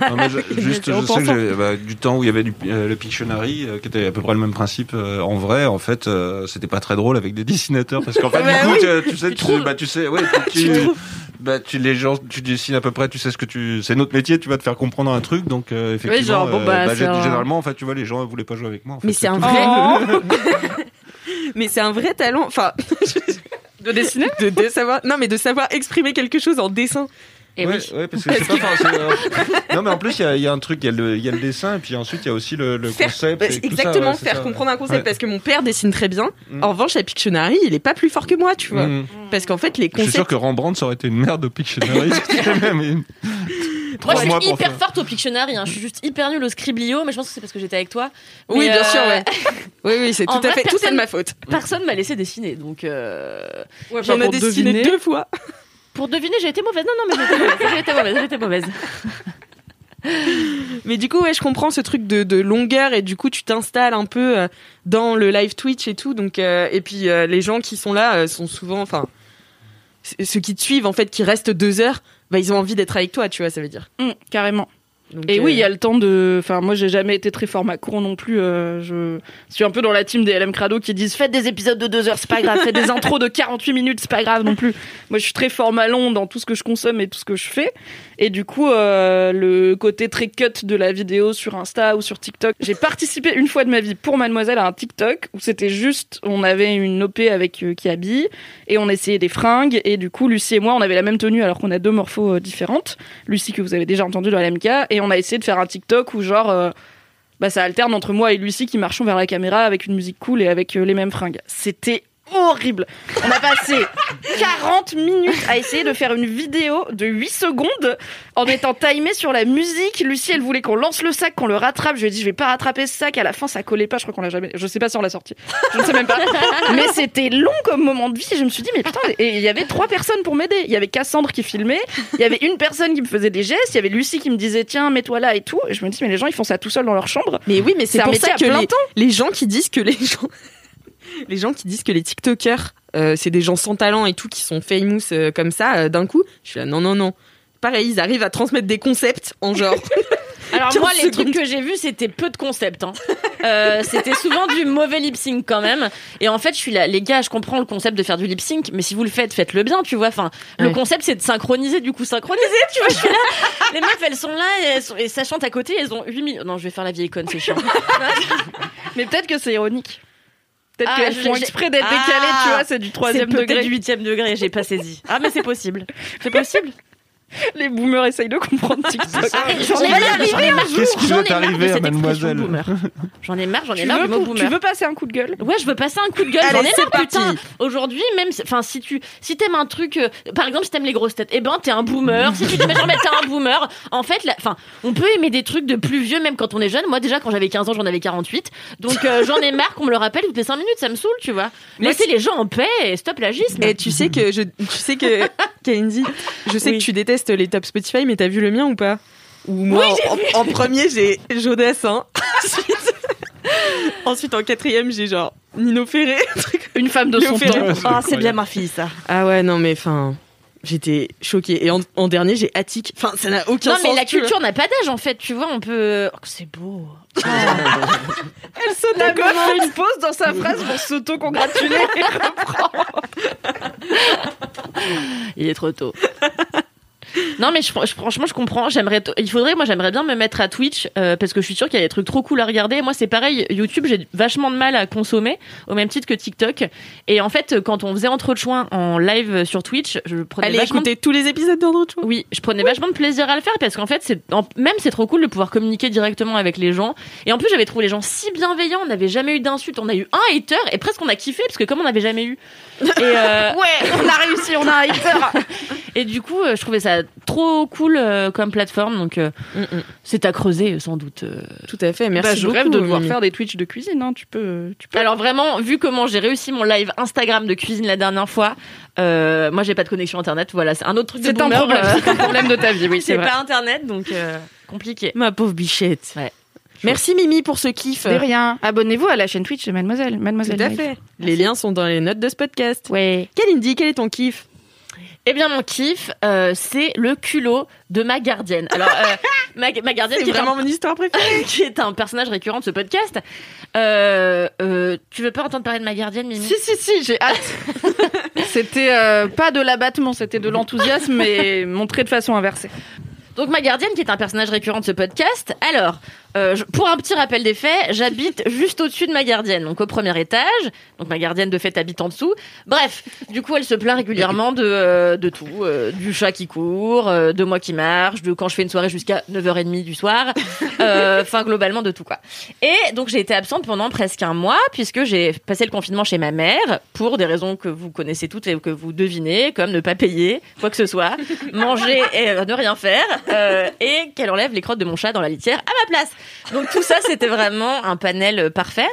Non, mais je- juste, je sais que bah, du temps où il y avait du, euh, le Pictionary, euh, qui était à peu près le même principe. euh, en vrai, en fait, euh, c'était pas très drôle avec des dessinateurs, parce qu'en fait, Bah du coup, oui. tu, tu sais, Tu tu, trouves bah, tu sais, ouais, tu, tu, bah, tu, les gens, tu dessines à peu près, tu sais ce que tu, c'est notre métier, tu vas te faire comprendre un truc, donc euh, effectivement, genre, bon, bah, généralement, en fait, tu vois, les gens voulaient pas jouer avec moi. en fait, Mais c'est un vrai. Mais c'est un vrai talent. Enfin, De dessiner de, de savoir. Non, mais de savoir exprimer quelque chose en dessin. Et ouais, oui. ouais, parce que pas euh, non, mais en plus, il y a, il y a un truc, il y, a le- il y a le dessin, et puis ensuite, il y a aussi le, le Faire- concept. bah, et tout ça, exactement, ouais, faire ça. comprendre un concept. Ouais. Parce que mon père dessine très bien. Mm. En revanche, à Pictionary, il est pas plus fort que moi, tu vois. Mm. Parce qu'en fait, les Je suis sûr concepts. que Rembrandt, ça aurait été une merde au Pictionary. Même une- Moi, je suis hyper faire. forte au Pictionary. hein. Je suis juste hyper nulle au Scriblio, mais je pense que c'est parce que j'étais avec toi. Oui, bien euh, sûr, ouais. Oui, oui, c'est tout à fait. Tout est de ma faute. Personne m'a laissé dessiner, donc euh, J'en ai dessiné deviner. deux fois. pour deviner, j'ai été mauvaise. Non, non, mais j'ai été mauvaise. J'ai été mauvaise. J'ai été mauvaise. Mais du coup, ouais, je comprends ce truc de, de longueur et du coup, tu t'installes un peu euh, dans le live Twitch et tout. Donc, euh, et puis euh, les gens qui sont là euh, sont souvent, enfin, ceux qui te suivent en fait, qui restent deux heures, bah ils ont envie d'être avec toi, tu vois, ça veut dire. Hum, carrément. Donc, Et euh, oui, il y a le temps de. Enfin, moi, j'ai jamais été très format court non plus. euh, je suis un peu dans la team des LM Crado qui disent faites des épisodes de deux heures, c'est pas grave. Faites des intros de 48 minutes, c'est pas grave non plus. Moi, je suis très format long dans tout ce que je consomme et tout ce que je fais. Et du coup, euh, le côté très cut de la vidéo sur Insta ou sur TikTok. J'ai participé une fois de ma vie pour Mademoiselle à un TikTok où c'était juste, on avait une OP avec euh, habille et on essayait des fringues. Et du coup, Lucie et moi, on avait la même tenue alors qu'on a deux morphos euh, différentes. Lucie que vous avez déjà entendu dans LMK et on a essayé de faire un TikTok où genre euh, bah ça alterne entre moi et Lucie qui marchons vers la caméra avec une musique cool et avec les mêmes fringues. C'était horrible. On a passé 40 minutes à essayer de faire une vidéo de 8 secondes en étant timé sur la musique. Lucie, elle voulait qu'on lance le sac, qu'on le rattrape. Je lui ai dit, je vais pas rattraper ce sac. À la fin, ça collait pas. Je crois qu'on l'a jamais. Je sais pas si on l'a sorti. Je ne sais même pas. Mais c'était long comme moment de vie. Je me suis dit, mais putain, et il y avait trois personnes pour m'aider. Il y avait Cassandre qui filmait. Il y avait une personne qui me faisait des gestes. Il y avait Lucie qui me disait, tiens, mets-toi là et tout. Et je me dis, mais les gens, ils font ça tout seuls dans leur chambre. Mais oui, mais c'est pour ça que les, les gens qui disent que les gens, les gens qui disent que les TikTokers, euh, c'est des gens sans talent et tout qui sont famous euh, comme ça euh, d'un coup, je suis là non non non. Pareil, ils arrivent à transmettre des concepts en genre. Alors 15 moi, les secondes. trucs que j'ai vus, c'était peu de concepts. Hein. Euh, c'était souvent du mauvais lip sync quand même. Et en fait, je suis là, les gars, je comprends le concept de faire du lip sync, mais si vous le faites, faites-le bien, tu vois. Enfin, le concept, c'est de synchroniser. Du coup, synchroniser, tu vois. Je suis là, les meufs, elles sont là et, elles sont- et ça chante à côté. Elles ont 8 millions. Non, je vais faire la vieille conne, c'est chiant. Mais peut-être que c'est ironique. Peut-être Ah, qu'elles font exprès d'être Ah, décalées, tu vois, c'est du troisième degré. du huitième degré. J'ai pas saisi. Ah, mais c'est possible. C'est possible? Les boomers essayent de comprendre TikTok. J'en ai marre. J'en ai marre. Qu'est-ce qui J'en doit ai marre de arriver à cette expression mademoiselle boomer. J'en ai marre. J'en ai marre veux, du mot boomer. tu veux passer un coup de gueule? Ouais, je veux passer un coup de gueule. Allez, J'en ai marre, putain. Aujourd'hui, même, enfin, si tu, si t'aimes un truc, euh, par exemple, si t'aimes les grosses têtes, eh ben, t'es un boomer. si tu dis, mais genre, t'es un boomer. En fait, la- enfin, on peut aimer des trucs de plus vieux, même quand on est jeune. Moi, déjà, quand j'avais 15 ans, j'en avais 48. Donc, euh, j'en ai marre qu'on me le rappelle toutes les 5 minutes. Ça me saoule, tu vois. Laissez les gens en paix et stop l'agisme. Et tu sais que je, tu sais que Kalindi, je sais Oui. que tu détestes les top Spotify, mais t'as vu le mien ou pas Ou moi, en, en premier j'ai Jodassin. Ensuite, ensuite en quatrième j'ai genre Nino Ferré. Une femme de Léo son Ferré. temps. Ah, c'est bien ma fille, ça. Ah ouais non mais enfin j'étais choquée. Et en, en dernier j'ai Attic. Enfin ça n'a aucun Non, sens. mais la culture n'a pas d'âge, en fait. Tu vois, on peut. Oh, c'est beau. Elle saute à fait une pause dans sa phrase pour s'auto-congratuler. Il est trop tôt. Non, mais je- je- franchement, je comprends. J'aimerais, il faudrait, moi, j'aimerais bien me mettre à Twitch euh, parce que je suis sûre qu'il y a des trucs trop cool à regarder. Moi, c'est pareil. YouTube, j'ai vachement de mal à consommer au même titre que TikTok. Et en fait, quand on faisait entre choix en live sur Twitch, je prenais Allez vachement écouter tous les épisodes d'Andrew. Oui, je prenais vachement de plaisir à le faire parce qu'en fait, c'est même c'est trop cool de pouvoir communiquer directement avec les gens. Et en plus, j'avais trouvé les gens si bienveillants. On n'avait jamais eu d'insultes. On a eu un hater et presque on a kiffé parce que comme on n'avait jamais eu. Et euh, Ouais, on a réussi, on a un hater. et du coup, euh, je trouvais ça trop cool euh, comme plateforme. Donc, euh, c'est à creuser sans doute. euh. Tout à fait, merci Bah, je beaucoup. rêve de devoir Mimi. faire des Twitch de cuisine. Hein. Tu peux, tu peux. Alors vraiment, vu comment j'ai réussi mon live Instagram de cuisine la dernière fois, euh, moi j'ai pas de connexion internet. Voilà, c'est un autre truc. de C'est un problème. euh, un problème de ta vie, oui, c'est pas internet, donc euh, compliqué. Ma pauvre bichette. Ouais. Merci Mimi pour ce kiff. De rien. Abonnez-vous à la chaîne Twitch de Mademoiselle. Mademoiselle. Tout à fait. Les liens sont dans les notes de ce podcast. Ouais. Kalindi, quel est ton kiff? Eh bien, mon kiff, euh, c'est le culot de ma gardienne. Alors, euh, ma, ma gardienne, C'est qui est, vraiment un, mon histoire préférée. qui est un personnage récurrent de ce podcast. Euh, tu veux pas entendre parler de ma gardienne, Mimi? Si, si, si, j'ai hâte. c'était pas de l'abattement, c'était de l'enthousiasme, mais montré de façon inversée. Donc ma gardienne qui est un personnage récurrent de ce podcast. Alors, euh, je- pour un petit rappel des faits, j'habite juste au-dessus de ma gardienne, donc au premier étage. Donc ma gardienne de fait habite en dessous. Bref, du coup elle se plaint régulièrement de, euh, de tout, euh, du chat qui court, euh, de moi qui marche, de quand je fais une soirée jusqu'à 9h30 du soir. Euh, Enfin globalement de tout quoi. Et donc j'ai été absente pendant presque un mois puisque j'ai passé le confinement chez ma mère pour des raisons que vous connaissez toutes et que vous devinez, comme ne pas payer quoi que ce soit, manger et ne rien faire, euh, et qu'elle enlève les crottes de mon chat dans la litière à ma place. Donc tout ça c'était vraiment un panel euh, parfait.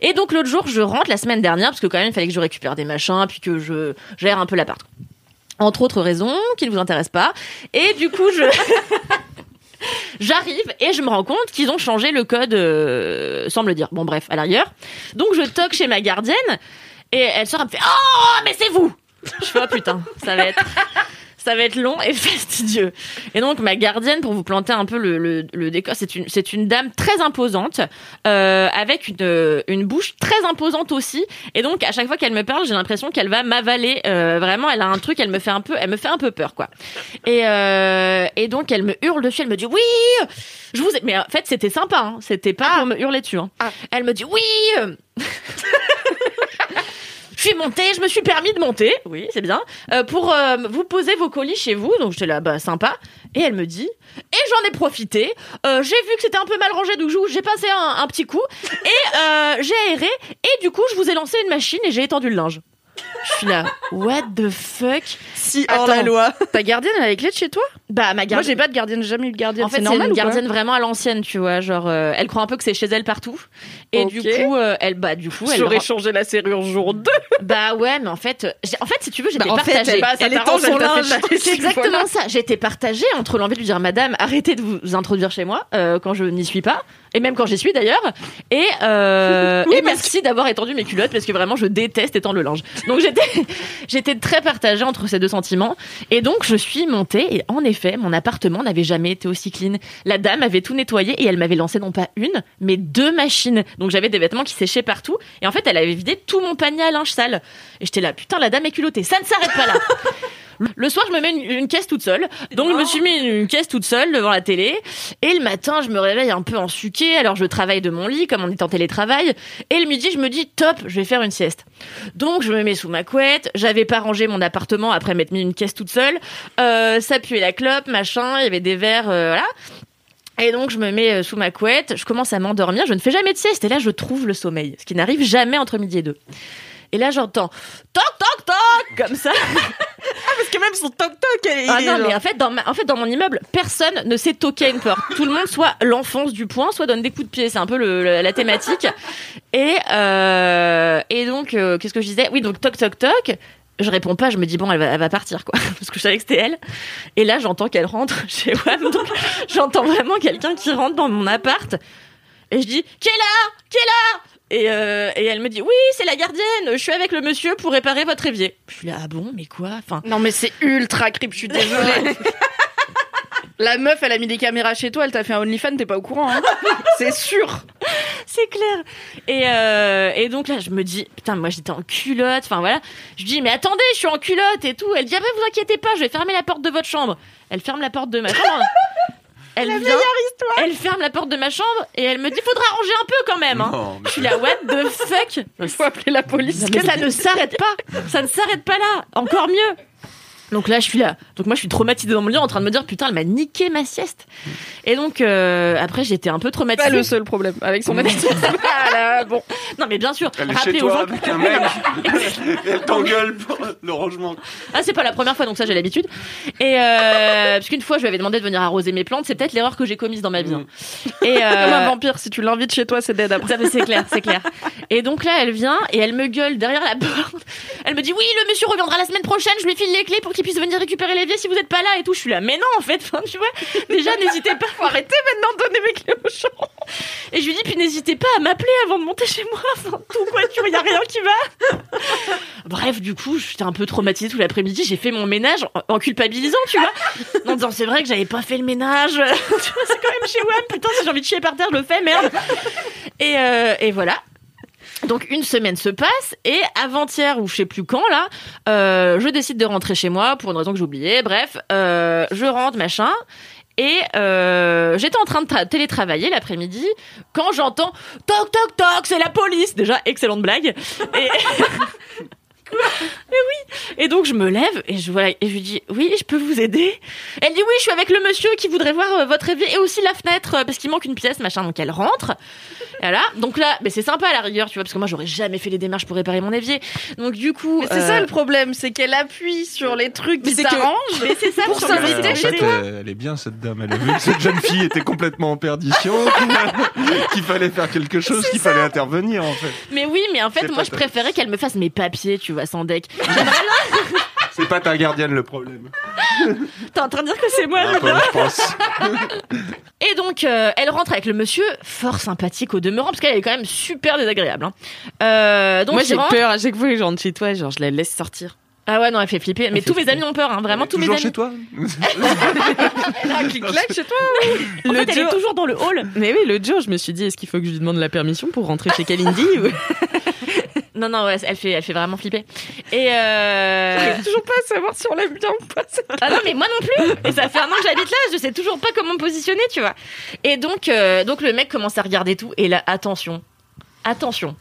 Et donc l'autre jour je rentre la semaine dernière parce que quand même il fallait que je récupère des machins puis que je gère un peu l'appart. Entre autres raisons qui ne vous intéressent pas. Et du coup je J'arrive et je me rends compte qu'ils ont changé le code euh, sans me le dire. Bon bref, à l'arrière. Donc je toque chez ma gardienne et elle sort, elle me fait "Oh, mais c'est vous." Je fais "Oh putain, ça va être ça va être long et fastidieux." Et donc ma gardienne pour vous planter un peu le, le, le décor, c'est une c'est une dame très imposante euh, avec une une bouche très imposante aussi et donc à chaque fois qu'elle me parle, j'ai l'impression qu'elle va m'avaler euh, vraiment, elle a un truc, elle me fait un peu elle me fait un peu peur quoi. Et, euh, et donc elle me hurle dessus, elle me dit oui, je vous ai... mais en fait c'était sympa, hein. c'était pas pour me hurler dessus. hein. Elle me dit oui. Je suis montée, je me suis permis de monter, oui, c'est bien, euh, pour euh, vous poser vos colis chez vous. Donc j'étais là, bah sympa. Et elle me dit, et j'en ai profité. euh, j'ai vu que c'était un peu mal rangé, donc j'ai passé un, un petit coup et euh, j'ai aéré. Et du coup, je vous ai lancé une machine et j'ai étendu le linge. Je suis là, what the fuck? Si hors la Attends. loi. Ta gardienne, elle a les cles de chez toi? Bah ma Moi, gardienne. j'ai pas de gardienne, j'ai jamais eu de gardienne. En fait, c'est une gardienne vraiment à l'ancienne, tu vois. Genre, euh, elle croit un peu que c'est chez elle partout. Et du coup, euh, elle, bah, du coup, elle. J'aurais changé la serrure jour 2. Bah ouais, mais en fait, en fait, si tu veux, j'étais Bah, en fait, partagée. elle- Bah, ça Elle étend t'arrange, son fait linge. C'est exactement ça. J'étais partagée entre l'envie de lui dire, Madame, arrêtez de vous introduire chez moi euh, quand je n'y suis pas, et même quand j'y suis d'ailleurs, et, euh, Oui, et parce merci d'avoir étendu mes culottes parce que vraiment je déteste étendre le linge. Donc j'étais, j'étais très partagée entre ces deux sentiments, et donc je suis montée et en effet, mon appartement n'avait jamais été aussi clean. La dame avait tout nettoyé et elle m'avait lancé non pas une, mais deux machines. Donc j'avais des vêtements qui séchaient partout, et en fait elle avait vidé tout mon panier à linge sale. Et j'étais là, putain, la dame est culottée, ça ne s'arrête pas là. Le soir, je me mets une, une caisse toute seule. Donc, je me suis mis une, caisse toute seule devant la télé. Et le matin, je me réveille un peu ensuquée. Alors, je travaille de mon lit, comme on est en télétravail. Et le midi, je me dis, top, je vais faire une sieste. Donc, je me mets sous ma couette. J'avais pas rangé mon appartement après m'être mis une caisse toute seule. Euh, ça puait la clope, machin. Il y avait des verres, euh, voilà. Et donc, je me mets euh, sous ma couette. Je commence à m'endormir. Je ne fais jamais de sieste. Et là, je trouve le sommeil. Ce qui n'arrive jamais entre midi et deux. Et là, j'entends toc, toc, toc, comme ça. Parce que même son toc-toc, elle est. Ah non, genre- mais en fait, dans ma- en fait, dans mon immeuble, personne ne sait toquer une porte. Tout le monde soit l'enfonce du poing, soit donne des coups de pied. C'est un peu le- le- la thématique. Et, euh, et donc, euh, qu'est-ce que je disais? Oui, donc toc, toc, toc. Je réponds pas, je me dis bon, elle va, elle va partir quoi, parce que je savais que c'était elle. Et là, j'entends qu'elle rentre chez WAM, donc j'entends vraiment quelqu'un qui rentre dans mon appart. Et je dis qui est là? Qui est là? Et, euh, et elle me dit oui, c'est la gardienne. Je suis avec le monsieur pour réparer votre évier. Je suis là ah bon, mais quoi? Enfin, Non, mais c'est ultra creep, je suis désolée. La meuf, elle a mis des caméras chez toi, elle t'a fait un OnlyFans, t'es pas au courant, hein C'est sûr. C'est clair. Et, euh, et donc là, je me dis, putain, moi j'étais en culotte. Enfin voilà. Je dis, mais attendez, je suis en culotte et tout. Elle dit, ah ben vous inquiétez pas, je vais fermer la porte de votre chambre. Elle ferme la porte de ma chambre. Elle vient, elle ferme la porte de ma chambre et elle me dit faudra ranger un peu quand même. hein. Non, mais Je suis là what the fuck? Il faut appeler la police. Non, mais ça ne s'arrête pas. Ça ne s'arrête pas là. Encore mieux. Donc là, je suis là. Donc moi, je suis traumatisée dans mon lit en train de me dire putain, elle m'a niqué ma sieste. Et donc euh, après, j'étais un peu traumatisée. Pas le seul problème avec son anecdote. Voilà, bon. Non, mais bien sûr. Elle est rappelez chez aux toi gens avec un mec. elle t'engueule pour le rangement. Ah, c'est pas la première fois, donc ça, j'ai l'habitude. Et euh, parce qu'une fois, je lui avais demandé de venir arroser mes plantes. C'est peut-être l'erreur que j'ai commise dans ma vie. hein. Et Comme un euh, vampire, si tu l'invites chez toi, c'est dead après. c'est clair, c'est clair. Et donc là, elle vient et elle me gueule derrière la porte. Elle me dit oui, le monsieur reviendra la semaine prochaine. Je lui file les clés pour qu'il puisse venir récupérer l'évier si vous êtes pas là et tout. Je suis là, mais non, en fait, enfin, tu vois. Déjà, n'hésitez pas. Faut arrêter maintenant de donner mes clés aux gens. Et je lui dis puis n'hésitez pas à m'appeler avant de monter chez moi. Enfin, tout quoi, tu vois, y a rien qui va. Bref, du coup, j'étais un peu traumatisée tout l'après-midi. J'ai fait mon ménage en, en culpabilisant, tu vois. En disant, c'est vrai que j'avais pas fait le ménage. tu vois, c'est quand même chez WAM. Putain, si j'ai envie de chier par terre, je le fais, merde. Et, euh, et voilà. Donc une semaine se passe et avant-hier ou je sais plus quand là, euh, je décide de rentrer chez moi pour une raison que j'ai oubliée. Bref, euh, je rentre machin et euh, j'étais en train de tra- télétravailler l'après-midi quand j'entends toc toc toc, c'est la police. Déjà excellente blague. Et oui. Et donc je me lève et je voilà et je lui dis oui, je peux vous aider. Elle dit oui, je suis avec le monsieur qui voudrait voir euh, votre évier et aussi la fenêtre euh, parce qu'il manque une pièce machin. Donc elle rentre. Voilà. Donc là, mais c'est sympa à la rigueur, tu vois, parce que moi j'aurais jamais fait les démarches pour réparer mon évier. Donc du coup, Mais c'est euh, ça le problème, c'est qu'elle appuie sur les trucs qui t'arrangent. Mais c'est ça Pour Euh, s'inviter chez toi. elle, est bien cette dame. Elle a vu que cette jeune fille était complètement en perdition, qu'il fallait faire quelque chose, qu'il fallait intervenir en fait. Mais oui, mais en fait, C'est moi je préférais qu'elle me fasse mes papiers, tu vois, sans deck. C'est pas ta gardienne le problème. T'es en train de dire que c'est moi. Un peu, je pense. Et donc, euh, elle rentre avec le monsieur, fort sympathique au demeurant, parce qu'elle est quand même super désagréable. Hein. Euh, donc Moi, j'ai rentre- peur à chaque fois que je rentre chez toi, genre, je la laisse sortir. Ah ouais, non, elle fait flipper. Mais fait tous mes amis ont peur, hein, vraiment tous mes Toujours amis. chez toi Clic-clac chez toi. En Le fait, elle est jour- toujours dans le hall. Mais oui, l'autre jour, je me suis dit, est-ce qu'il faut que je lui demande la permission pour rentrer chez Kalindi ou- Non, non, ouais, elle fait, elle fait vraiment flipper. Et euh... J'arrive toujours pas à savoir si on l'aime bien ou pas. Ah non, mais moi non plus. Et ça fait un an que j'habite là, je sais toujours pas comment me positionner, tu vois. Et donc, euh, donc le mec commence à regarder tout. Et là, attention, attention,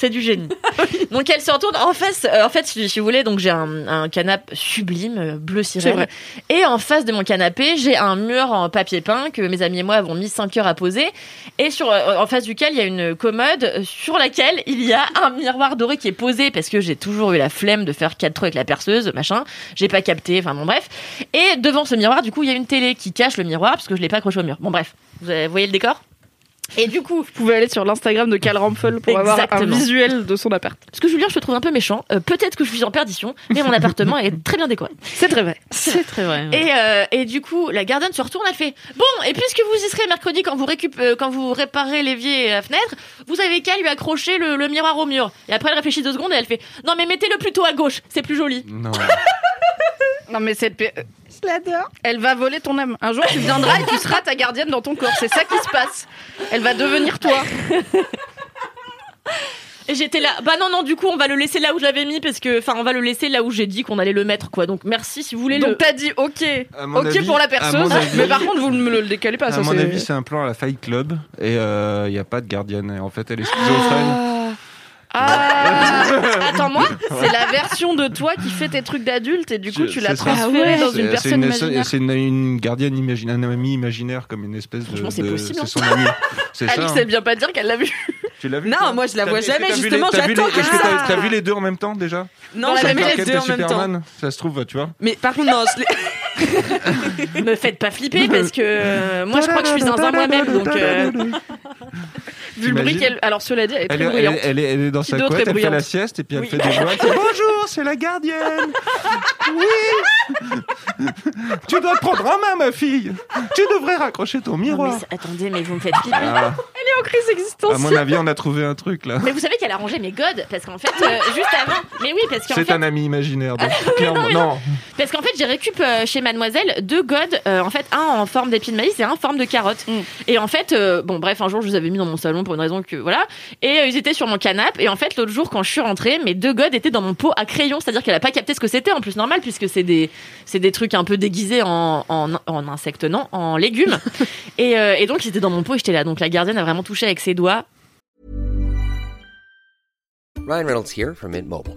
c'est du génie. donc elle se retourne en face. euh, en fait, si, si vous voulez, donc j'ai un, un canapé sublime, euh, bleu sirène. Et en face de mon canapé, j'ai un mur en papier peint que mes amis et moi avons mis 5 heures à poser. Et sur, euh, en face duquel il y a une commode sur laquelle il y a un miroir doré qui est posé parce que j'ai toujours eu la flemme de faire quatre trous avec la perceuse, machin. J'ai pas capté, enfin bon bref. Et devant ce miroir, du coup, il y a une télé qui cache le miroir parce que je l'ai pas accroché au mur. Bon bref, vous voyez le décor? Et du coup, Vous pouvez aller sur l'Instagram de Cal Rampfel pour avoir un visuel de son appart. parce que Julien, je te trouve un peu méchant. Euh, Peut-être que je suis en perdition, mais mon appartement est très bien décoré. C'est très vrai. C'est très vrai. Et, euh, et du coup, la gardienne se retourne, elle fait Bon, et puisque vous y serez mercredi quand vous, récup euh, quand vous réparez l'évier et la fenêtre, vous avez qu'à lui accrocher le, le miroir au mur. Et après, elle réfléchit deux secondes et elle fait Non, mais mettez-le plutôt à gauche, c'est plus joli. Non. Non mais cette euh, je l'adore. Elle va voler ton âme. Un jour tu viendras et tu seras ta gardienne dans ton corps. C'est ça qui se passe. Elle va devenir toi. Et j'étais là Bah non, non, du coup, on va le laisser là où je l'avais mis parce que, enfin, on va le laisser là où j'ai dit qu'on allait le mettre, quoi. Donc merci si vous voulez le. Donc t'as dit ok, À mon ok avis- pour la avis- Mais par contre vous ne me le décalez pas. À ça mon c'est- avis, c'est un plan à la Fight Club et il n'y a pas de gardienne. Et en fait, elle est schizophrène. Ah, Attends, moi c'est la version de toi qui fait tes trucs d'adulte et du coup tu l'as c'est ça. transféré dans une personne imaginaire. C'est une, une gardienne imaginaire, un ami imaginaire comme une espèce de. Franchement, c'est possible, hein. C'est son ami. C'est ça. Alix hein. elle vient pas dire qu'elle l'a vu. Tu l'as vu Non, moi, je la vois jamais, justement, j'attends Est-ce que t'as vu les deux en même temps déjà Non, j'ai vu les deux de en même temps. Superman, ça se trouve, tu vois. Mais par contre, non, je Me faites pas flipper parce que euh, moi, je crois que je suis dans un moi-même. Donc, euh, Vu le bruit T'imagines qu'elle. Alors cela dit elle est très Elle est, elle, bruyante. est, elle, est, elle est dans Qui sa d'autre couette, est elle fait la sieste et puis elle Oui. fait des voix. elle Bonjour, c'est la gardienne. Oui. tu dois te prendre en main, ma fille. Tu devrais raccrocher ton non, mais miroir. attendez, mais vous me faites flipper. Ah, en crise À existentielle. mon avis, on a trouvé un truc là. Mais vous savez qu'elle a rangé mes godes parce qu'en fait, euh, juste avant. Mais oui, parce qu'en C'est fait, un ami imaginaire. donc, clairement, non. parce qu'en fait, j'ai récup euh, chez Mademoiselle deux godes. euh, en fait, un en forme d'épi de maïs et un en forme de carotte. Mm. Et en fait, euh, bon, bref, un jour, je les avais mis dans mon salon pour une raison que voilà. Et euh, ils étaient sur mon canapé. Et en fait, l'autre jour, quand je suis rentrée, mes deux godes étaient dans mon pot à crayon. C'est-à-dire qu'elle a pas capté ce que c'était. En plus, normal, puisque c'est des, c'est des trucs un peu déguisés en, en, en insectes, non, en légumes. et, euh, et donc, ils étaient dans mon pot et j'étais là. Donc, la gardienne a vraiment touché avec ses doigts. Ryan Reynolds here from Mint Mobile.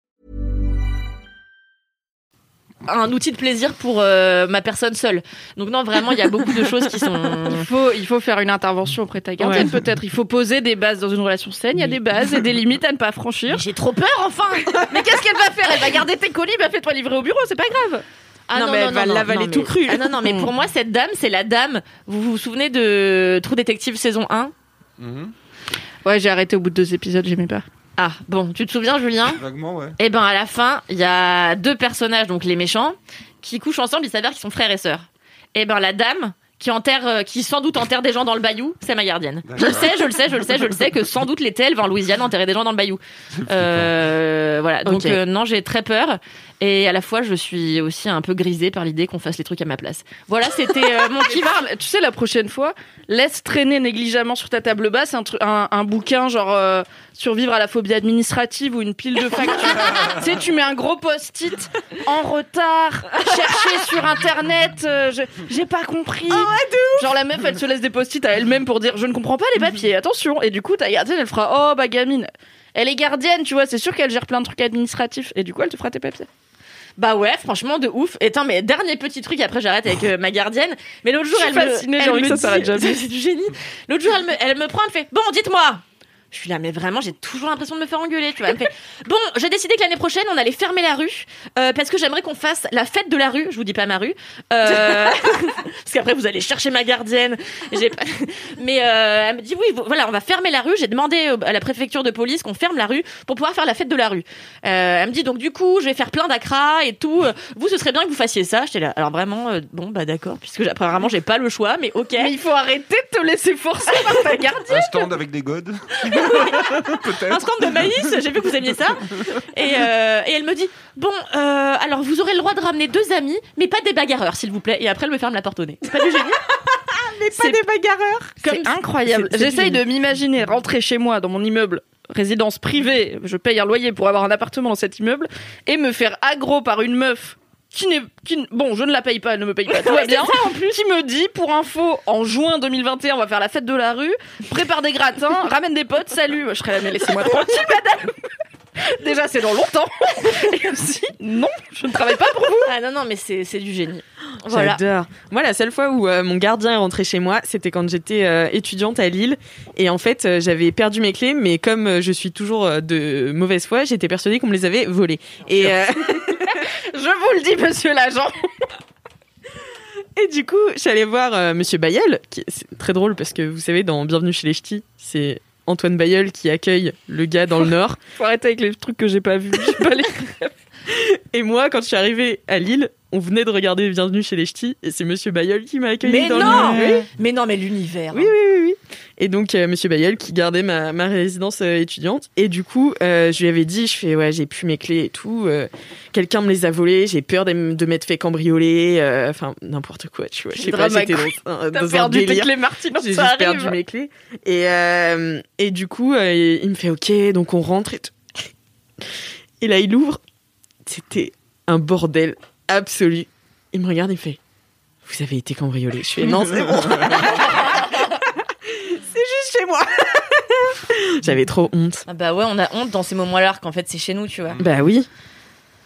un outil de plaisir pour euh, ma personne seule. Donc non, vraiment, il y a beaucoup de choses qui sont... Il faut, il faut faire une intervention auprès de ta gardienne, Ouais. peut-être. Il faut poser des bases dans une relation saine. Il y a des bases et des limites à ne pas franchir. J'ai trop peur, enfin Mais qu'est-ce qu'elle va faire? Elle va garder tes colis, bah fais-toi livrer au bureau, c'est pas grave. Ah Non, mais elle va l'avaler mais- tout cru. Ah non, non, mais pour moi, cette dame, c'est la dame... Vous vous souvenez de Trou Détective saison 1 Ouais, j'ai arrêté au bout de deux épisodes, j'aimais pas. Ah, bon, tu te souviens, Julien Vaguement, ouais. Eh ben, à la fin, il y a deux personnages, donc les méchants, qui couchent ensemble, il s'avère qu'ils sont frères et sœurs. Eh ben, la dame qui enterre, euh, qui sans doute enterre des gens dans le bayou, c'est ma gardienne. Je le sais, je le sais, je le sais, je le sais que sans doute l'été, elle va en Louisiane enterrer des gens dans le bayou. Euh, voilà. Donc euh, non, j'ai très peur et à la fois je suis aussi un peu grisée par l'idée qu'on fasse les trucs à ma place. Voilà, c'était euh, mon parle, tu sais, la prochaine fois, laisse traîner négligemment sur ta table basse un, un, un bouquin genre euh, Survivre à la phobie administrative ou une pile de factures. tu sais, tu mets un gros post-it en retard, chercher sur internet, euh, j'ai pas compris. genre la meuf, elle se laisse des post-it à elle-même pour dire je ne comprends pas les papiers, attention. Et du coup, ta gardienne, elle fera oh bah gamine. Elle est gardienne, tu vois, c'est sûr qu'elle gère plein de trucs administratifs. Et du coup, elle te fera tes papiers. Bah ouais, franchement de ouf. Et attends, mais dernier petit truc, après j'arrête avec euh, ma gardienne. Mais l'autre jour, Je suis elle fascinée, me, elle ça dit-. C'est du génie. L'autre jour, elle me, elle me prend, elle fait Bon, dites-moi. Je suis là, mais vraiment, j'ai toujours l'impression de me faire engueuler, tu vois. Elle me fait Bon, j'ai décidé que l'année prochaine, on allait fermer la rue euh, parce que j'aimerais qu'on fasse la fête de la rue. Je vous dis pas ma rue, euh, parce qu'après vous allez chercher ma gardienne. Pas... Mais euh, elle me dit oui, voilà, on va fermer la rue. J'ai demandé à la préfecture de police qu'on ferme la rue pour pouvoir faire la fête de la rue. Euh, elle me dit donc du coup, je vais faire plein d'acras et tout. Vous, ce serait bien que vous fassiez ça. J'étais là. Alors vraiment, euh, bon bah d'accord, puisque apparemment j'ai pas le choix, mais ok. Mais il faut arrêter de te laisser forcer par ta gardienne. Un stand avec des godes un stand de maïs, j'ai vu que vous aimiez ça. Et, euh, et elle me dit Bon, euh, alors vous aurez le droit de ramener deux amis, mais pas des bagarreurs, s'il vous plaît. Et après, elle me ferme la porte au nez. C'est pas du génie Mais pas des bagarreurs. C'est incroyable. J'essaye de m'imaginer rentrer chez moi dans mon immeuble résidence privée, je paye un loyer pour avoir un appartement dans cet immeuble et me faire aggro par une meuf qui n'est qui bon, je ne la paye pas, elle ne me paye pas, tout va bien. en plus, qui me dit pour info en juin 2021, on va faire la fête de la rue, prépare des gratins, ramène des potes, salut. Je serais là mais laissez-moi tranquille madame. Déjà, c'est dans longtemps. Et aussi, non, je ne travaille pas pour vous. Ah non, non, mais c'est c'est du génie. Voilà. J'adore. Moi, la seule fois où euh, mon gardien est rentré chez moi, c'était quand j'étais euh, étudiante à Lille. Et en fait, euh, j'avais perdu mes clés, mais comme euh, je suis toujours euh, de mauvaise foi, j'étais persuadée qu'on me les avait volées. Et, euh, Je vous le dis, monsieur l'agent. et du coup, j'allais voir euh, Monsieur Bayeul, qui c'est très drôle parce que vous savez, dans Bienvenue chez les Ch'tis, c'est Antoine Bayeul qui accueille le gars dans le Nord. Faut arrêter avec les trucs que j'ai pas vus. J'ai pas les Et moi, quand je suis arrivée à Lille, on venait de regarder Bienvenue chez les Ch'tis, et c'est Monsieur Bayeul qui m'a accueilli Mais dans non le. Mais non, mais l'univers. Oui, oui, oui, oui. Et donc, euh, Monsieur Bayeul qui gardait ma, ma résidence euh, étudiante. Et du coup, euh, je lui avais dit, je fais, ouais, j'ai plus mes clés et tout. euh, Quelqu'un me les a volées. J'ai peur de, de m'être fait cambrioler. Enfin, n'importe quoi, tu vois. Je sais pas, j'étais dans, un- T'as dans un perdu tes délire. clés Martine, J'ai juste perdu mes clés. Et, et du coup, il me fait, ok, donc on rentre et tout. Et là, il ouvre. C'était un bordel absolu. Il me regarde, il me fait, vous avez été cambriolé. Je fais, non, c'est bon. c'est juste chez moi. J'avais trop honte. Ah bah ouais, on a honte dans ces moments-là qu'en fait c'est chez nous, tu vois. Bah oui.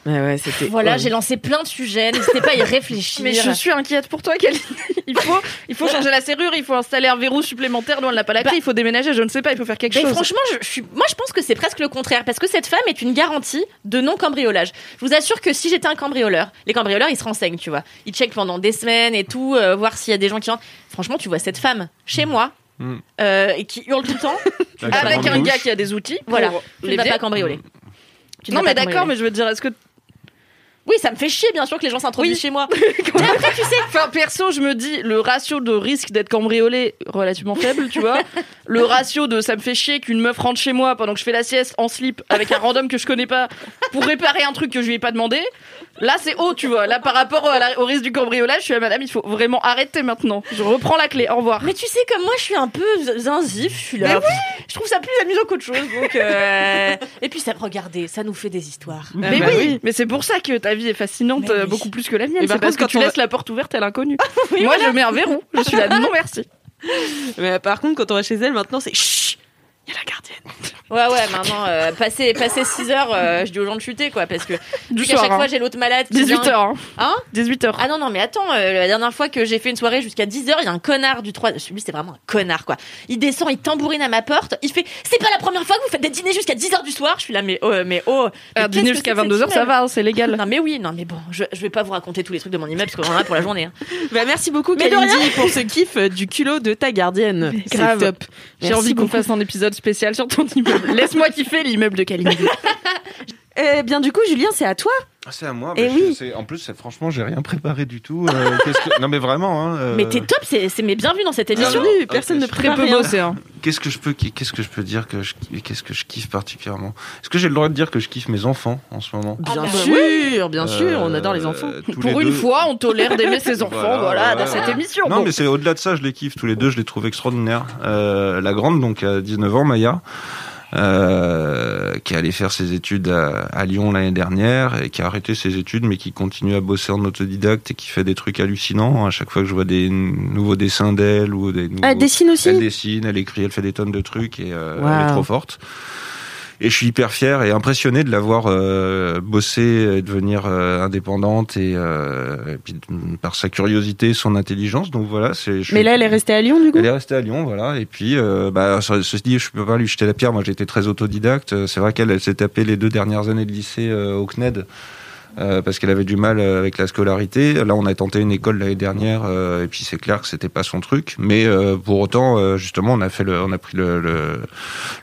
Ouais, ouais, c'était. Voilà, j'ai lancé plein de sujets. N'hésitez pas à y réfléchir. Mais je suis inquiète pour toi, Kelly. Il faut, il faut changer la serrure, il faut installer un verrou supplémentaire. Nous, elle n'a pas la clé, Bah- il faut déménager, je ne sais pas, il faut faire quelque Mais chose. franchement, je, je suis, moi, je pense que c'est presque le contraire, parce que cette femme est une garantie de non cambriolage. Je vous assure que si j'étais un cambrioleur, les cambrioleurs, ils se renseignent, tu vois. Ils checkent pendant des semaines et tout, euh, voir s'il y a des gens qui rentrent. Franchement, tu vois cette femme chez moi. Mm. euh, et qui hurle tout le temps, Avec un gars qui a des outils. voilà, tu ne vas pas cambrioler. Tu ne Non, mais d'accord, mais je veux dire, est-ce que. Oui, ça me fait chier, bien sûr, que les gens s'introduisent Oui. chez moi. Enfin, perso, je me dis, le ratio de risque d'être cambriolé relativement faible, tu vois. Le ratio de ça me fait chier qu'une meuf rentre chez moi pendant que je fais la sieste en slip avec un random que je connais pas pour réparer un truc que je lui ai pas demandé. Là, c'est haut, tu vois. Là, par rapport à la- au risque du cambriolage, je suis à madame, il faut vraiment arrêter maintenant. Je reprends la clé. Au revoir. Mais tu sais, comme moi, je suis un peu zinzif, je suis là. Je trouve ça plus amusant qu'autre chose. Donc, euh, Et puis, ça, regardez, ça nous fait des histoires. Mais bah oui, oui. mais c'est pour ça que ta vie est fascinante Mais oui. beaucoup plus que la mienne. C'est parce que quand tu on laisses va- la porte ouverte à l'inconnu. Oui, Moi, voilà. je mets un verrou. Je suis là, non merci. Mais par contre, quand on va chez elle, maintenant, c'est chut, il y a la gardienne. Ouais, ouais, maintenant, euh, passer, passer 6 heures, euh, je dis aux gens de chuter, quoi, parce que Du soir. chaque hein. fois, j'ai l'autre malade qui vient- 18h. Hein. Hein? 18h. Ah non, non, mais attends, euh, la dernière fois que j'ai fait une soirée jusqu'à 10 heures, il y a un connard du 3. Celui, c'est vraiment un connard, quoi. Il descend, il tambourine à ma porte, il fait C'est pas la première fois que vous faites des dîners jusqu'à 10 heures du soir? Je suis là, mais oh, mais oh. mais dîner jusqu'à c'est que 22h, cette ça va, hein, c'est légal. Non, mais oui, non, mais bon, je, je vais pas vous raconter tous les trucs de mon immeuble parce qu'on en a pour la journée. hein. Bah, merci beaucoup, Kalindi, pour ce kiff du culot de ta gardienne. C'est grave. top. J'ai envie qu'on fasse un épisode spécial sur ton immeuble. Laisse-moi kiffer l'immeuble de Kalindi. Eh bien, du coup, Julien, c'est à toi. Ah, C'est à moi. Eh bah, je- En plus, franchement, j'ai rien préparé du tout. euh, que- Non, mais vraiment. Hein, euh, Mais t'es top, c'est c'est mes bienvenus dans cette émission. Alors, Bienvenue, personne ne prépare peu rien. bossé. Hein. Qu'est-ce que je peux, qu'est-ce que je peux dire que je, qu'est-ce que je kiffe particulièrement? Est-ce que j'ai le droit de dire que je kiffe mes enfants en ce moment? Bien bah sûr, bien sûr, on Euh, adore les enfants. tous Pour les une deux. fois, on tolère d'aimer ses enfants, Voilà, voilà, dans ouais, cette émission. Non, Bon. mais c'est au-delà de ça, je les kiffe tous les deux, je les trouve extraordinaires. Euh, la grande, donc à 19 ans, Maya, euh, qui est allée faire ses études à, à Lyon l'année dernière et qui a arrêté ses études, mais qui continue à bosser en autodidacte et qui fait des trucs hallucinants. À chaque fois que je vois des nouveaux dessins d'elle ou des nouveaux... Elle dessine aussi? Elle dessine, elle écrit, elle fait des tonnes de trucs et euh, Wow. elle est trop forte. Et je suis hyper fier et impressionné de la voir euh, bosser et devenir euh, indépendante et, euh, et puis par sa curiosité, son intelligence. Donc voilà, c'est. Mais là, elle est restée à Lyon, du coup elle est restée à Lyon, voilà. Et puis, euh, bah, ce- ceci dit, je peux pas lui jeter la pierre. Moi, j'étais très autodidacte. C'est vrai qu'elle elle s'est tapée les deux dernières années de lycée euh, au CNED. Euh, parce qu'elle avait du mal euh, avec la scolarité. Là, on a tenté une école l'année dernière, euh, et puis c'est clair que c'était pas son truc. Mais euh, pour autant, euh, justement, on a fait le, on a pris le, le,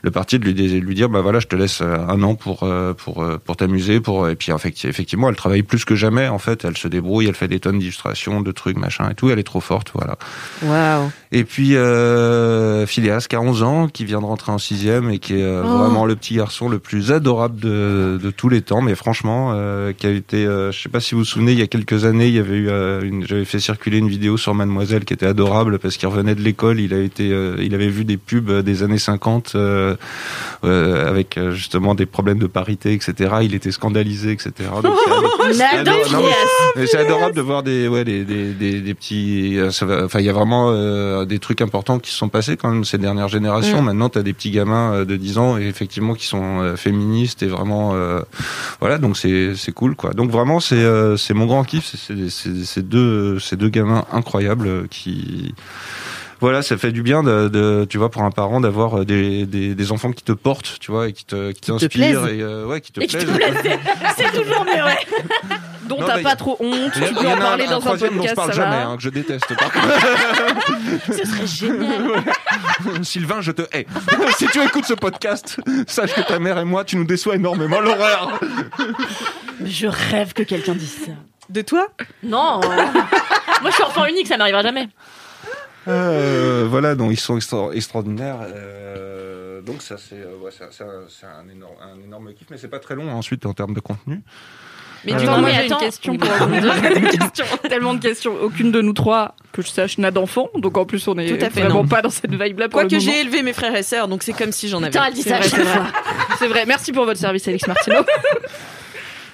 le parti de lui, de lui dire, bah voilà, je te laisse un an pour pour pour t'amuser, pour et puis effecti- effectivement, elle travaille plus que jamais. En fait, elle se débrouille, elle fait des tonnes d'illustrations, de trucs, machin et tout. Elle est trop forte, voilà. Waouh. Et puis euh, Phileas, qui a 11 ans, qui vient de rentrer en sixième et qui est euh, Oh. vraiment le petit garçon le plus adorable de, de tous les temps. Mais franchement, euh, qui a été, euh, je sais pas si vous vous souvenez, il y a quelques années, il y avait eu, euh, une, j'avais fait circuler une vidéo sur Mademoiselle qui était adorable parce qu'il revenait de l'école, il a été, euh, il avait vu des pubs des années 50 euh, euh, avec euh, justement des problèmes de parité, etc. Il était scandalisé, etc. Donc, c'est- J'adore Ah, non, mais c'est adorable de voir des, ouais, des, des, des, des petits. euh, Enfin, il y a vraiment euh, des trucs importants qui se sont passés quand même ces dernières générations. Mm. Maintenant, tu as des petits gamins euh, de 10 ans et effectivement qui sont euh, féministes et vraiment, euh, voilà. Donc c'est c'est cool quoi. Donc vraiment, c'est euh, c'est mon grand kiff. c'est- ces deux ces deux gamins incroyables euh, qui voilà, ça fait du bien de, de tu vois, pour un parent d'avoir euh, des, des, des enfants qui te portent, tu vois, et qui te, qui t'inspirent et euh, ouais, qui te Et qui te plaisent. c'est- toujours mieux, ouais. dont t'as pas trop honte, tu peux en parler un, dans un un troisième dont je podcast, parle ça jamais, hein, que je déteste. Par contre. Ce serait génial. Sylvain, je te hais. si tu écoutes ce podcast, sache que ta mère et moi, tu nous déçois énormément. L'horreur. Je rêve que quelqu'un dise ça. De toi? Non. Moi, je suis enfant unique, ça m'arrivera jamais. Euh, voilà, donc ils sont extra- extraordinaires. euh, donc ça, c'est euh, ouais, c'est un, énorme, un énorme kiff, mais c'est pas très long hein, ensuite en termes de contenu. Mais Euh, du coup, moi j'ai une question pour rebondir. Des questions, Tellement de questions. Aucune de nous trois, que je sache, n'a d'enfant. Donc en plus, on est Tout à fait, vraiment non. pas dans cette vibe-là pour Quoique j'ai élevé mes frères et sœurs, donc c'est comme si j'en avais. Putain, elle dit C'est ça à vrai, chaque c'est vrai. fois. C'est vrai. Merci pour votre service, Alix Martino.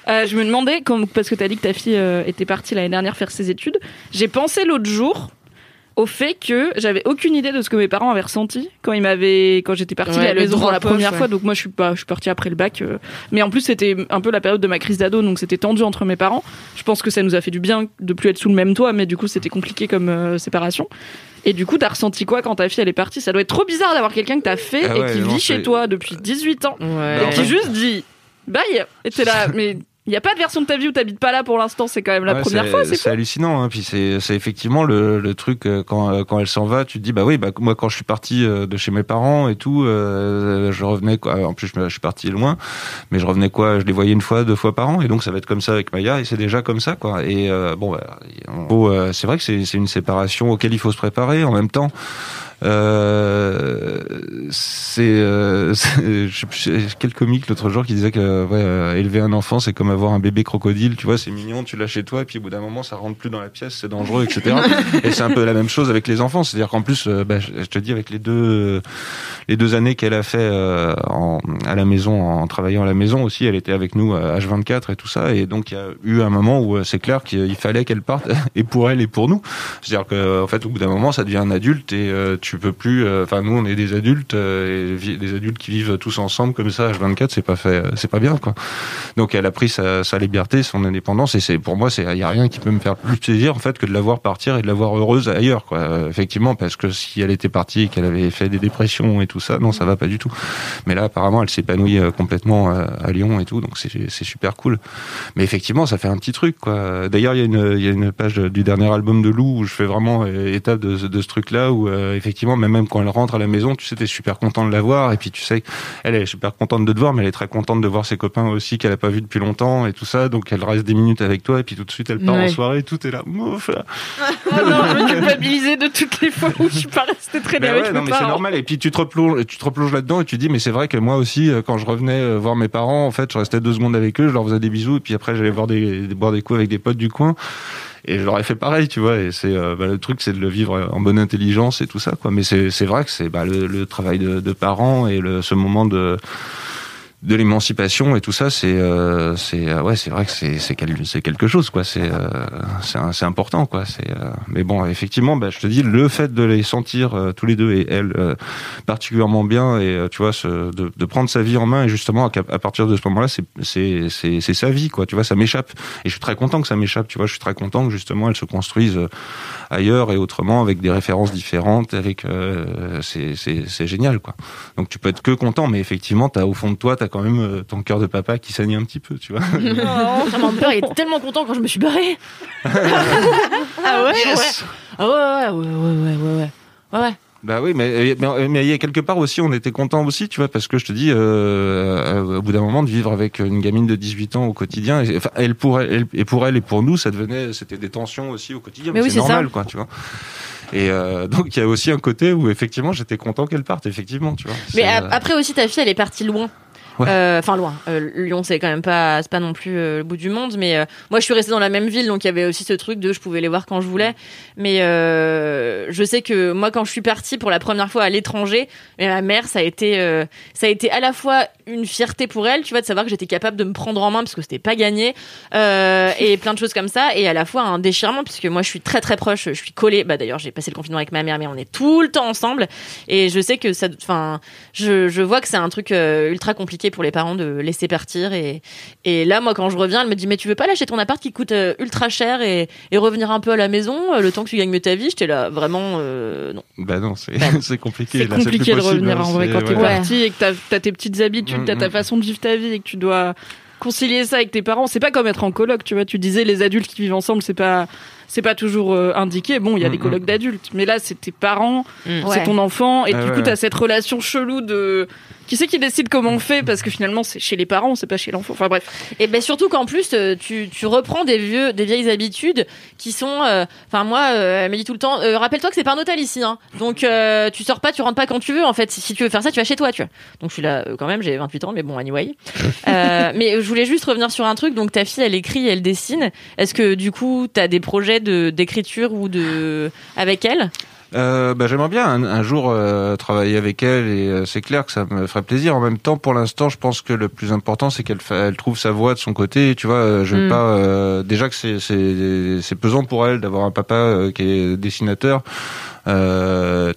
Euh, je me demandais, comme, parce que tu as dit que ta fille euh, était partie l'année dernière faire ses études, j'ai pensé l'autre jour au fait que j'avais aucune idée de ce que mes parents avaient ressenti quand ils m'avaient quand j'étais partie Ouais, à la maison pour la première ouais. fois. Donc moi je suis pas je suis partie après le bac, euh, mais en plus c'était un peu la période de ma crise d'ado, donc c'était tendu entre mes parents. Je pense que ça nous a fait du bien de plus être sous le même toit, mais du coup c'était compliqué comme euh, séparation. Et du coup, t'as ressenti quoi quand ta fille elle est partie? Ça doit être trop bizarre d'avoir quelqu'un que t'as fait Ah et qui non, vit chez toi depuis 18 ans Ouais. et qui juste dit bye. Et t'es là, mais il y a pas de version de ta vie où t'habites pas là pour l'instant. C'est quand même la Ouais, première fois. C'est hallucinant. Hein. Puis c'est effectivement le, le truc euh, quand euh, quand elle s'en va, tu te dis bah oui bah moi quand je suis parti euh, de chez mes parents et tout, euh, je revenais quoi. En plus je, suis parti loin, mais je revenais quoi, je les voyais une fois, deux fois par an et donc ça va être comme ça avec Maya et c'est déjà comme ça quoi. Et euh, bon bah, c'est vrai que c'est une séparation auquel il faut se préparer en même temps. Euh, c'est euh, quel comique l'autre jour qui disait que ouais, euh, élever un enfant c'est comme avoir un bébé crocodile tu vois c'est mignon tu l'as chez toi et puis au bout d'un moment ça rentre plus dans la pièce c'est dangereux etc et c'est un peu la même chose avec les enfants c'est à dire qu'en plus euh, bah, je te dis avec les deux les deux années qu'elle a fait euh, en, à la maison en travaillant à la maison aussi elle était avec nous à H24 et tout ça et donc il y a eu un moment où c'est clair qu'il fallait qu'elle parte et pour elle et pour nous. C'est à dire que en fait au bout d'un moment ça devient un adulte et euh, tu peux plus euh, enfin nous on est des adultes euh, et des adultes qui vivent tous ensemble comme ça H24 c'est pas fait euh, c'est pas bien quoi. Donc elle a pris sa, sa liberté son indépendance et c'est pour moi c'est y a rien qui peut me faire plus plaisir en fait que de la voir partir et de la voir heureuse ailleurs quoi. Effectivement parce que si elle était partie et qu'elle avait fait des dépressions et tout ça non ça va pas du tout. Mais là apparemment elle s'épanouit complètement à Lyon et tout donc c'est super cool. Mais effectivement ça fait un petit truc quoi. D'ailleurs il y y a une page du dernier album de Lou où je fais vraiment état de, ce- de ce truc là où effectivement même même quand elle rentre à la maison tu sais t'es super content de la voir et puis tu sais elle est super contente de te voir mais elle est très contente de voir ses copains aussi qu'elle a pas vu depuis longtemps et tout ça donc elle reste des minutes avec toi et puis tout de suite elle part en Ouais. soirée tout est là Mouf. Oh non, je culpabiliser de toutes les fois où je suis pas restée traîner Ben avec ouais, mes non, mais c'est normal. Et puis tu te replonges, tu te replonges là-dedans et tu dis, mais c'est vrai que moi aussi, euh, quand je revenais euh, voir mes parents, en fait, je restais deux secondes avec eux, je leur faisais des bisous et puis après j'allais boire des- boire des coups avec des potes du coin. Et je leur ai fait pareil, tu vois. Et c'est euh, bah, le truc, c'est de le vivre en bonne intelligence et tout ça, quoi. Mais c'est c'est vrai que c'est bah, le, le travail de, de parents et le, ce moment de de l'émancipation et tout ça, c'est euh, c'est euh, ouais, c'est vrai que c'est c'est quel- c'est quelque chose quoi. C'est euh, c'est important quoi. C'est euh, mais bon, effectivement, bah, je te dis le fait de les sentir euh, tous les deux et elle euh, particulièrement bien et tu vois de, de prendre sa vie en main et justement à, partir de ce moment-là, c'est c'est c'est sa vie quoi. Tu vois, ça m'échappe et je suis très content que ça m'échappe. Tu vois, je suis très content que justement elle se construise ailleurs et autrement avec des références différentes. Avec c'est c'est c'est génial quoi. Donc tu peux être que content, mais effectivement, t'as au fond de toi, t'as quand même euh, ton cœur de papa qui saigne un petit peu, tu vois. Oh, mon père il était tellement content quand je me suis barrée. Ah ouais, Yes. Ah ouais, ouais, ouais, ouais, ouais, ouais, ouais. Ouais, ouais. Bah oui, mais mais mais il y a quelque part aussi, on était content aussi, tu vois, parce que je te dis, euh, euh, au bout d'un moment, de vivre avec une gamine de 18 ans au quotidien, et, enfin, elle pour elle, et pour elle et pour nous, ça devenait, c'était des tensions aussi au quotidien, Mais mais, oui, c'est c'est ça. normal, quoi, tu vois. Et euh, donc il y a aussi un côté où effectivement, j'étais content qu'elle parte, effectivement, tu vois. Mais euh, après aussi, ta fille, elle est partie loin. Ouais. Euh, Enfin loin. Euh, Lyon, c'est quand même pas, c'est pas non plus euh, le bout du monde. Mais moi, je suis restée dans la même ville, donc il y avait aussi ce truc de je pouvais les voir quand je voulais. Mais je sais que moi, quand je suis partie pour la première fois à l'étranger, ma mère, ça a été, ça a été à la fois une fierté pour elle, tu vois, de savoir que j'étais capable de me prendre en main parce que c'était pas gagné, euh, et plein de choses comme ça, et à la fois un déchirement puisque moi, je suis très très proche, je suis collée. Bah d'ailleurs, j'ai passé le confinement avec ma mère, mais on est tout le temps ensemble, et je sais que ça, enfin, je, je vois que c'est un truc euh, ultra compliqué pour les parents de laisser partir. Et, et là, moi, quand je reviens, elle me dit Mais tu veux pas lâcher ton appart qui coûte euh, ultra cher et, et revenir un peu à la maison euh, le temps que tu gagnes mieux ta vie? J'étais là, vraiment, euh, non. Bah non, c'est Bah, c'est compliqué. C'est là, plus compliqué de possible, revenir hein, en vrai quand t'es ouais. parti et que t'as as tes petites habitudes, Mm, t'as ta mm. façon de vivre ta vie et que tu dois concilier ça avec tes parents. C'est pas comme être en coloc, tu vois. Tu disais les adultes qui vivent ensemble, c'est pas c'est pas toujours euh, indiqué. Bon, il y a Mm, des colocs d'adultes, mais là c'est tes parents, c'est Ouais. ton enfant et Ah du ouais, coup t'as cette relation chelou de qui c'est qui décide comment on fait parce que finalement c'est chez les parents, c'est pas chez l'enfant. Enfin bref. Et ben surtout qu'en plus, euh, tu, tu reprends des vieux, des vieilles habitudes qui sont. euh, Enfin moi, euh, elle me dit tout le temps. euh, Rappelle-toi que c'est pas un hôtel ici, hein. Donc tu sors pas, tu rentres pas quand tu veux. En fait, si, tu veux faire ça, tu vas chez toi, tu vois. Donc je suis là quand même. J'ai 28 ans, mais bon, anyway. Mais je voulais juste revenir sur un truc. Donc ta fille, elle écrit, elle dessine. Est-ce que du coup, t'as des projets de d'écriture ou de avec elle? Euh, bah, j'aimerais bien un, un jour euh, travailler avec elle et euh, c'est clair que ça me ferait plaisir. En même temps, pour l'instant, je pense que le plus important, c'est qu'elle elle trouve sa voie de son côté. Tu vois, euh, je vais Mm. pas euh, déjà que c'est pesant pour elle d'avoir un papa euh, qui est dessinateur. Euh,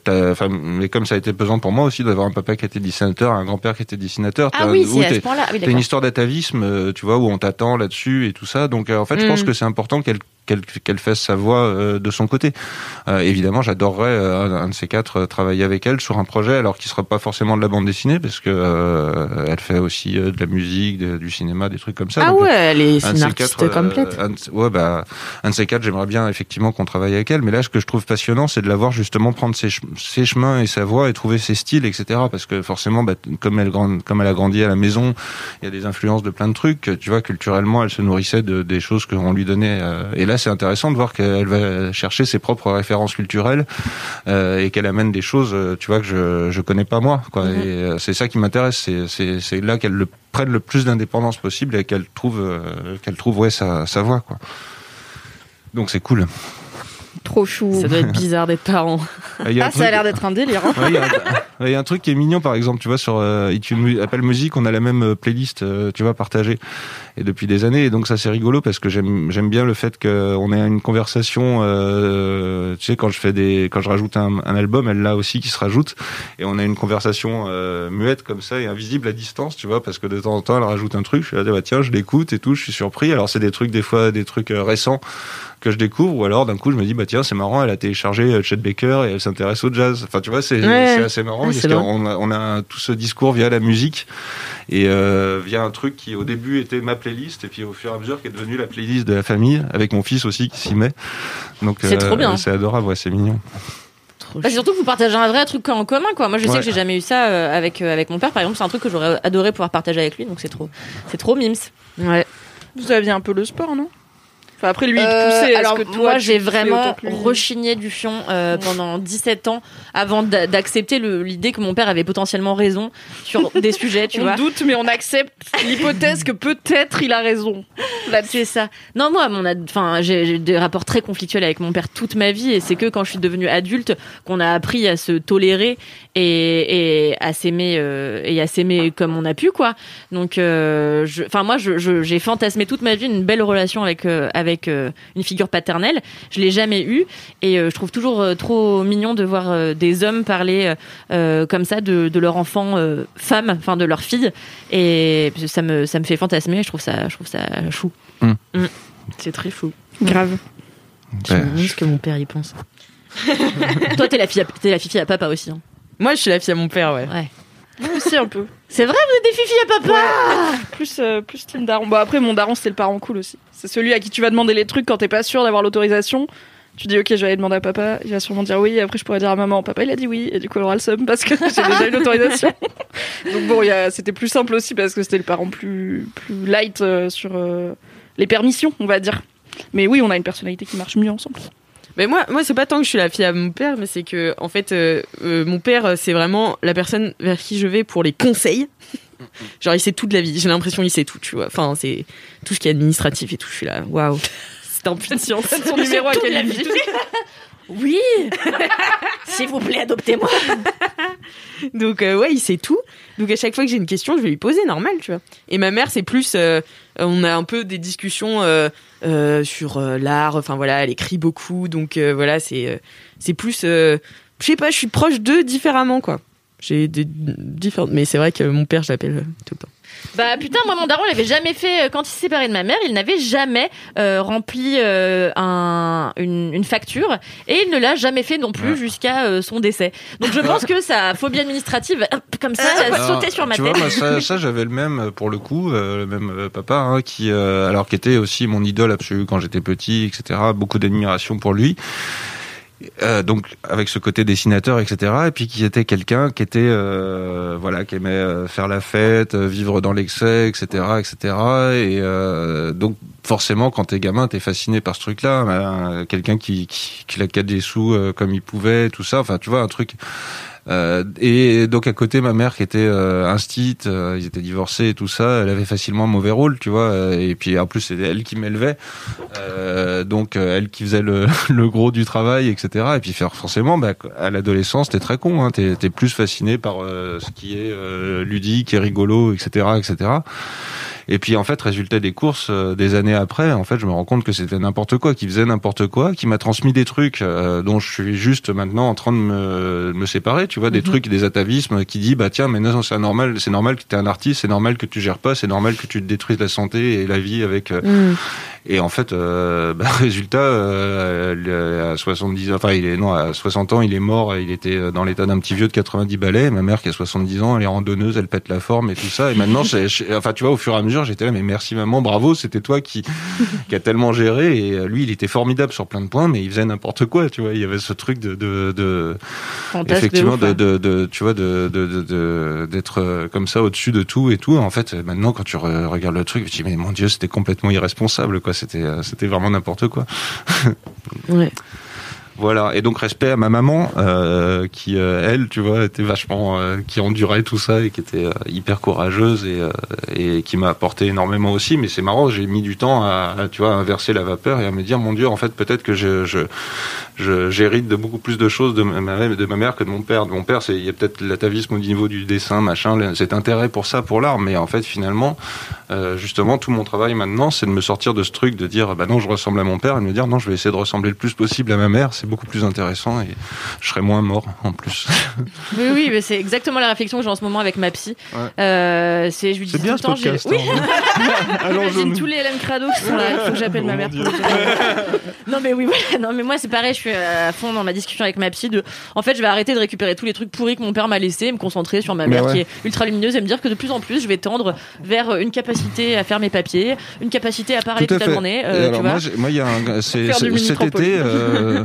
mais comme ça a été pesant pour moi aussi d'avoir un papa qui était dessinateur, un grand-père qui était dessinateur. Ah oui, c'est à ce point-là. Oui, une histoire d'atavisme, euh, tu vois, où on t'attend là-dessus et tout ça. Donc, euh, en fait, je Mm. pense que c'est important qu'elle qu'elle fasse sa voix euh, de son côté. Euh, évidemment, j'adorerais euh, un- de ces quatre travailler avec elle sur un projet, alors qui sera pas forcément de la bande dessinée, parce que elle fait aussi de la musique, de- du cinéma, des trucs comme ça. Ah Donc, ouais, elle est, un une artiste quatre, complète. un ouais, bah, un de ces quatre, j'aimerais bien effectivement qu'on travaille avec elle. Mais là, ce que je trouve passionnant, c'est de la voir justement prendre ses, chem- ses chemins et sa voix et trouver ses styles, etc. Parce que forcément, bah, comme elle comme elle a grandi à la maison, il y a des influences de plein de trucs. Tu vois, culturellement, elle se nourrissait de des choses qu'on lui donnait. euh, et là, c'est intéressant de voir qu'elle va chercher ses propres références culturelles euh, et qu'elle amène des choses, euh, tu vois, que je je connais pas moi. Quoi. Mhm. Et euh, c'est ça qui m'intéresse. C'est là qu'elle le prenne le plus d'indépendance possible et qu'elle trouve qu'elle trouve ouais sa sa quoi. Donc c'est cool. Trop chou. Ça doit être bizarre d'être parent. Un Ah, ça a l'air d'être un délire. hein. Ouais, il y, a un- il y a un truc qui est mignon, par exemple, tu vois, sur euh, iTunes Apple Music, on a la même euh, playlist, euh, tu vois, partagée, et depuis des années. Et donc ça, c'est rigolo parce que j'aime bien le fait qu'on ait une conversation. Euh, tu sais, quand je fais des, quand je rajoute un, un album, elle là aussi qui se rajoute, et on a une conversation euh, muette comme ça et invisible à distance, tu vois, parce que de temps en temps, elle rajoute un truc. Je suis là, bah, tiens, je l'écoute et tout, je suis surpris. Alors c'est des trucs des fois, des trucs euh, récents que je découvre ou alors d'un coup je me dis bah tiens c'est marrant elle a téléchargé euh, Chet Baker et elle s'intéresse au jazz enfin tu vois c'est Ouais. c'est assez marrant Ouais, parce qu'on a, on a tout ce discours via la musique et euh, via un truc qui au début était ma playlist et puis au fur et à mesure qui est devenu la playlist de la famille avec mon fils aussi qui s'y met donc C'est trop bien. c'est adorable ouais c'est mignon Bah, surtout que vous partagez un vrai truc en commun, quoi. Moi, je sais Ouais. que j'ai jamais eu ça euh, avec euh, avec mon père, par exemple. C'est un truc que j'aurais adoré pouvoir partager avec lui, donc c'est trop, c'est trop mims. Ouais. Vous aviez un peu le sport, non? Enfin, après, lui, il Euh, poussait. alors Est-ce que toi, moi j'ai vraiment rechigné du fion euh, pendant 17 ans avant d'a- d'accepter l'idée que mon père avait potentiellement raison sur des sujets, tu on vois. doute, mais on accepte l'hypothèse que peut-être il a raison. C'est ça. Non, moi, mon enfin, j'ai des rapports très conflictuels avec mon père toute ma vie, et c'est que quand je suis devenue adulte qu'on a appris à se tolérer et, et à s'aimer euh, et à s'aimer comme on a pu, quoi. Donc, euh, enfin, moi, je- je- j'ai fantasmé toute ma vie une belle relation avec euh, avec euh, une figure paternelle. Je l'ai jamais eue, et euh, je trouve toujours euh, trop mignon de voir euh, des hommes parler comme ça de, de leur enfant euh, femme, enfin de leur fille, et ça me ça me fait fantasmer. Je trouve ça je trouve ça chou. Mm. Mm. C'est très fou. Grave. Je me demande ce que mon père y pense. Toi, t'es la fille, à- t'es la fifi à papa aussi. hein. Moi, je suis la fille à mon père, ouais. Ouais. Moi aussi, un peu. C'est vrai, vous êtes des fifis à papa. Plus, euh, plus team daron. Bon, après, mon daron, c'était le parent cool aussi. C'est celui à qui tu vas demander les trucs quand t'es pas sûr d'avoir l'autorisation. Tu dis, ok, je vais aller demander à papa. Il va sûrement dire oui. Et après, je pourrais dire à maman, papa, il a dit oui. Et du coup, elle aura le seum parce que j'ai déjà eu l'autorisation. Donc, bon, c'était plus simple aussi parce que c'était le parent plus, plus light euh, sur euh, les permissions, on va dire. Mais oui, on a une personnalité qui marche mieux ensemble. Mais moi, moi c'est pas tant que je suis la fille à mon père, mais c'est que, en fait, euh, euh, mon père, euh, c'est vraiment la personne vers qui je vais pour les conseils. Genre, il sait tout de la vie. J'ai l'impression qu'il sait tout, tu vois. Enfin, c'est tout ce qui est administratif et tout. Je suis là, waouh. C'est un putain de science. Son numéro à Toute quel la limite vie. Oui. S'il vous plaît, adoptez-moi. Donc euh, ouais, il sait tout. Donc à chaque fois que j'ai une question, je vais lui poser normal, tu vois. Et ma mère, c'est plus, euh, on a un peu des discussions euh, euh, sur euh, l'art. Enfin voilà, elle écrit beaucoup, donc euh, voilà, c'est euh, c'est plus, euh, je sais pas, je suis proche d'eux différemment, quoi. J'ai des différentes, mais c'est vrai que mon père, je l'appelle euh, tout le temps. Bah putain, moi mon daron, il avait jamais fait quand il s'est séparé de ma mère, il n'avait jamais euh, rempli euh, un, une, une facture et il ne l'a jamais fait non plus jusqu'à euh, son décès. Donc je pense que sa phobie administrative, comme ça, elle a Alors, sauté sur ma tu tête. vois, moi, ça, ça, j'avais le même pour le coup, euh, le même euh, papa, hein, qui, euh, alors qui était aussi mon idole absolue quand j'étais petit, etc. Beaucoup d'admiration pour lui. Euh, donc avec ce côté dessinateur, etc. Et puis qui était quelqu'un qui était, euh, voilà, qui aimait euh, faire la fête, vivre dans l'excès, etc., etc. Et donc forcément, quand t'es gamin, t'es fasciné par ce truc-là. Ben, quelqu'un qui, qui, qui claquait des sous comme il pouvait, tout ça. Enfin, tu vois, un truc Euh, et donc à côté, ma mère qui était euh, instite, euh, ils étaient divorcés et tout ça, elle avait facilement un mauvais rôle, tu vois. euh, Et puis en plus, c'était elle qui m'élevait, Euh, donc euh, elle qui faisait le, le gros du travail, etc. Et puis faire forcément, bah, à l'adolescence, t'es très con, hein, t'es plus fasciné par ce qui est ludique et rigolo, etc., etc. Et puis en fait, résultat des courses, euh, des années après, en fait, je me rends compte que c'était n'importe quoi, qui faisait n'importe quoi, qui m'a transmis des trucs euh, dont je suis juste maintenant en train de me, de me séparer, tu vois, des trucs, des atavismes qui dit bah tiens, mais non, c'est normal, c'est normal que tu es un artiste, c'est normal que tu gères pas, c'est normal que tu te détruises la santé et la vie avec. euh, Et en fait, euh, bah, résultat, euh, à 70 ans, enfin, il est non, à 60 ans, il est mort. Il était dans l'état d'un petit vieux de 90 balais. Ma mère qui a 70 ans, elle est randonneuse, elle pète la forme et tout ça. Et maintenant, enfin, tu vois, au fur et à mesure, j'étais là, mais merci maman, bravo, c'était toi qui qui a tellement géré. Et euh, lui, il était formidable sur plein de points, mais il faisait n'importe quoi. Tu vois, il y avait ce truc de de, effectivement de, ouf, de, de, tu vois de d'être euh, comme ça au-dessus de tout et tout en fait maintenant quand tu re- regardes le truc tu te dis mais mon dieu c'était complètement irresponsable quoi c'était euh, c'était vraiment n'importe quoi Ouais. Voilà et donc respect à ma maman euh, qui euh, elle tu vois était vachement euh, qui endurait tout ça et qui était hyper courageuse et qui m'a apporté énormément aussi mais c'est marrant j'ai mis du temps à, tu vois inverser la vapeur et à me dire mon dieu en fait peut-être que je j'hérite de beaucoup plus de choses de ma, de ma mère que de mon père. De mon père, c'est il y a peut-être l'atavisme au niveau du dessin, machin, cet intérêt pour ça, pour l'art, mais en fait, finalement, justement, tout mon travail maintenant, c'est de me sortir de ce truc de dire, bah non, je ressemble à mon père, et de me dire, non, je vais essayer de ressembler le plus possible à ma mère. Beaucoup plus intéressant et je serai moins mort en plus. Oui, oui, mais c'est exactement la réflexion que j'ai en ce moment avec ma psy. Ouais. Euh, c'est, je lui dis C'est tout bien le ce temps, j'ai- podcast. oui, hein. Allons-y. J'imagine tous les LM Crado qui sont là. Il faut que j'appelle ma Oh mère le dire. Non mais oui voilà. non mais moi c'est pareil je suis à fond dans ma discussion avec ma psy de en fait je vais arrêter de récupérer tous les trucs pourris que mon père m'a laissé et me concentrer sur ma mère ouais. qui est ultra lumineuse et me dire que de plus en plus je vais tendre vers une capacité à faire mes papiers une capacité à parler Tout toute la journée euh, tu alors, vois moi, il y a un, c'est, cet été, euh,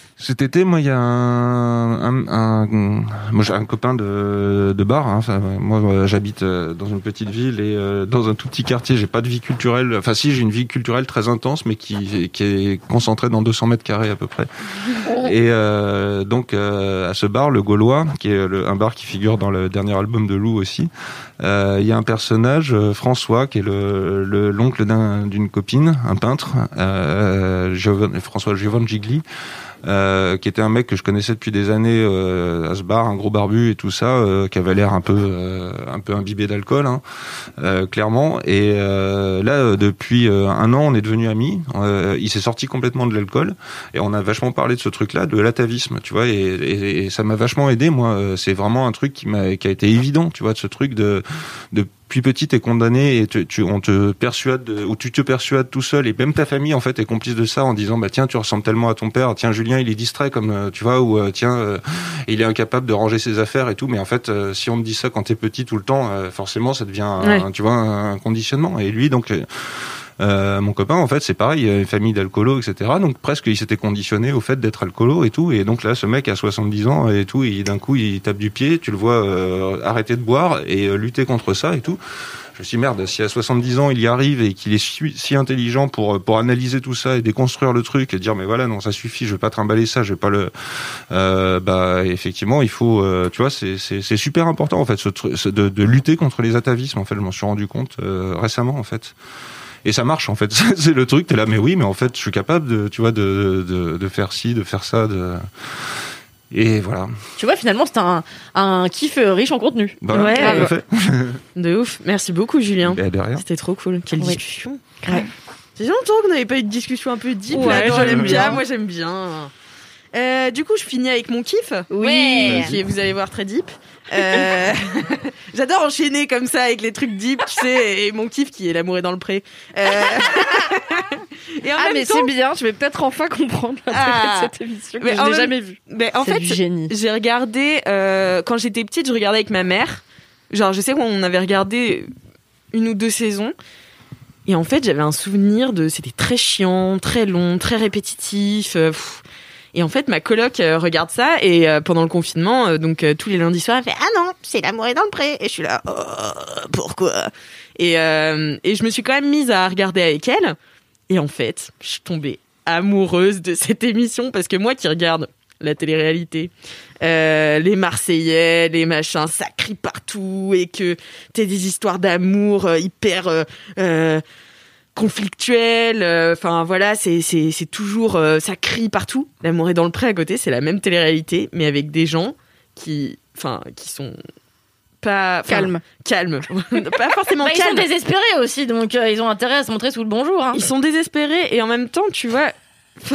cet été, moi, il y a un, un, un- moi, j'ai un copain de, de bar. Hein, moi, euh, j'habite euh, dans une petite ville et euh, dans un tout petit quartier. J'ai pas de vie culturelle. Enfin, si, j'ai une vie culturelle très intense, mais qui, qui est concentrée dans 200 mètres carrés à peu près. Et euh, donc, euh, à ce bar, le Gaulois, qui est le, un bar qui figure dans le dernier album de Lou aussi, il y a un personnage, François, qui est le le- l'oncle d'un- d'une copine, un peintre, François Giovanni Gigli, euh, qui était un mec que je connaissais depuis des années euh, à ce bar, un gros barbu et tout ça, euh, qui avait l'air un peu euh, un peu imbibé d'alcool, hein, euh, clairement. Et là, depuis un an, on est devenus amis. Il s'est sorti complètement de l'alcool et on a vachement parlé de ce truc-là, de l'atavisme, tu vois. Et, et- et ça m'a vachement aidé. Moi, c'est vraiment un truc qui m'a qui a été évident, tu vois, de ce truc de de depuis petit t'es condamné et tu, tu- on te persuade de- ou tu te persuades tout seul. Et même ta famille en fait est complice de ça en disant bah tiens tu ressembles tellement à ton père. Tiens Julien il est distrait comme euh, tu vois ou euh, tiens euh, il est incapable de ranger ses affaires et tout. Mais en fait euh, si on te dit ça quand t'es petit tout le temps euh, forcément ça devient un, tu vois un conditionnement. Et lui donc euh, euh, mon copain, en fait, c'est pareil, une famille d'alcoolos, etc. Donc presque, il s'était conditionné au fait d'être alcoolo et tout. Et donc là, ce mec a 70 ans et tout, et d'un coup, il tape du pied. Tu le vois euh, arrêter de boire et euh, lutter contre ça et tout. Je me suis dit, merde, si à 70 ans il y arrive et qu'il est si, intelligent pour pour analyser tout ça et déconstruire le truc et dire mais voilà non ça suffit, je vais pas trimballer ça, je vais pas le euh, bah effectivement il faut euh, tu vois c'est c'est super important en fait ce- de, de lutter contre les atavismes en fait je m'en suis rendu compte euh, récemment en fait et ça marche en fait c'est le truc t'es là mais oui mais en fait je suis capable de tu vois de de, de faire ci de faire ça de et voilà tu vois finalement c'est un un kiff euh, riche en contenu Voilà, Ouais. tout à fait. De ouf. Merci beaucoup, Julien. Bah, de rien. C'était trop cool. Quelle Oui. discussion. Ouais. Fait longtemps qu'on n'avait pas eu de discussion un peu deep Ouais, j'aime bien. Moi, j'aime bien. Euh, du coup, je finis avec mon kiff. Oui. Qui vous allez voir, très deep. Euh, J'adore enchaîner comme ça avec les trucs deep, tu sais, et mon kiff qui est l'amour est dans le pré. Euh, et en Ah, même mais temps, c'est bien, je vais peut-être enfin comprendre l'intérêt Ah. de cette émission que Mais je n'ai même- jamais vue. mais en C'est fait, du génie j'ai regardé euh, quand j'étais petite, je regardais avec ma mère. Genre, je sais qu'on avait regardé une ou deux saisons. Et en fait, j'avais un souvenir de c'était très chiant, très long, très répétitif. pff. Et en fait, ma coloc euh, regarde ça et euh, pendant le confinement, euh, donc tous les lundis soirs, elle fait ah non, c'est l'amour est dans le pré. Et je suis là, oh, pourquoi? Et, et je me suis quand même mise à regarder avec elle. Et en fait, je suis tombée amoureuse de cette émission parce que moi qui regarde la télé-réalité. Les Marseillais, les machins, ça crie partout et que t'as des histoires d'amour hyper conflictuelles. euh, Enfin voilà, c'est c'est c'est toujours euh, ça crie partout. L'amour est dans le pré à côté, c'est la même télé-réalité, mais avec des gens qui, enfin, qui sont pas Calme. calmes, pas forcément Bah, ils sont désespérés aussi, donc euh, ils ont intérêt à se montrer sous le bonjour. Hein. Ils sont désespérés et en même temps, tu vois.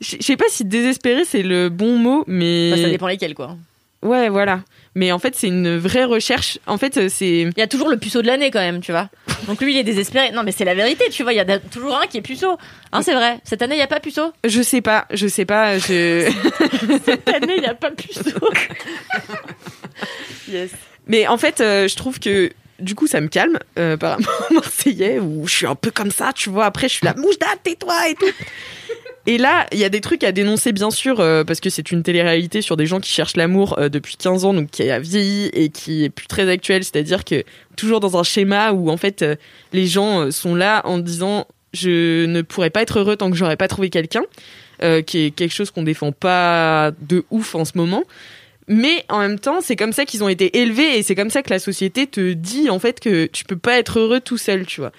Je je sais pas si désespéré c'est le bon mot, mais. Bah, ça dépend lesquels, quoi. Ouais, voilà. Mais en fait, c'est une vraie recherche. En fait, euh, c'est. Il y a toujours le puceau de l'année quand même, tu vois. Donc lui, il est désespéré. Non, mais c'est la vérité, tu vois. Il y a toujours un qui est puceau. Hein, c'est vrai. Cette année, il y a pas puceau? Je sais pas, je sais pas. Je. Cette année, il y a pas puceau. yes. Mais en fait, euh, je trouve que du coup, ça me calme euh, par rapport aux Marseillais où je suis un peu comme ça, tu vois. Après, je suis la mouche date, tais-toi et tout. Et là, il y a des trucs à dénoncer, bien sûr, euh, parce que c'est une télé-réalité sur des gens qui cherchent l'amour euh, depuis 15 ans, donc qui a vieilli et qui est plus très actuel. C'est-à-dire que toujours dans un schéma où, en fait, euh, les gens sont là en disant je ne pourrais pas être heureux tant que j'aurais pas trouvé quelqu'un, qui est quelque chose qu'on défend pas de ouf en ce moment. Mais en même temps, c'est comme ça qu'ils ont été élevés et c'est comme ça que la société te dit en fait que tu peux pas être heureux tout seul, tu vois.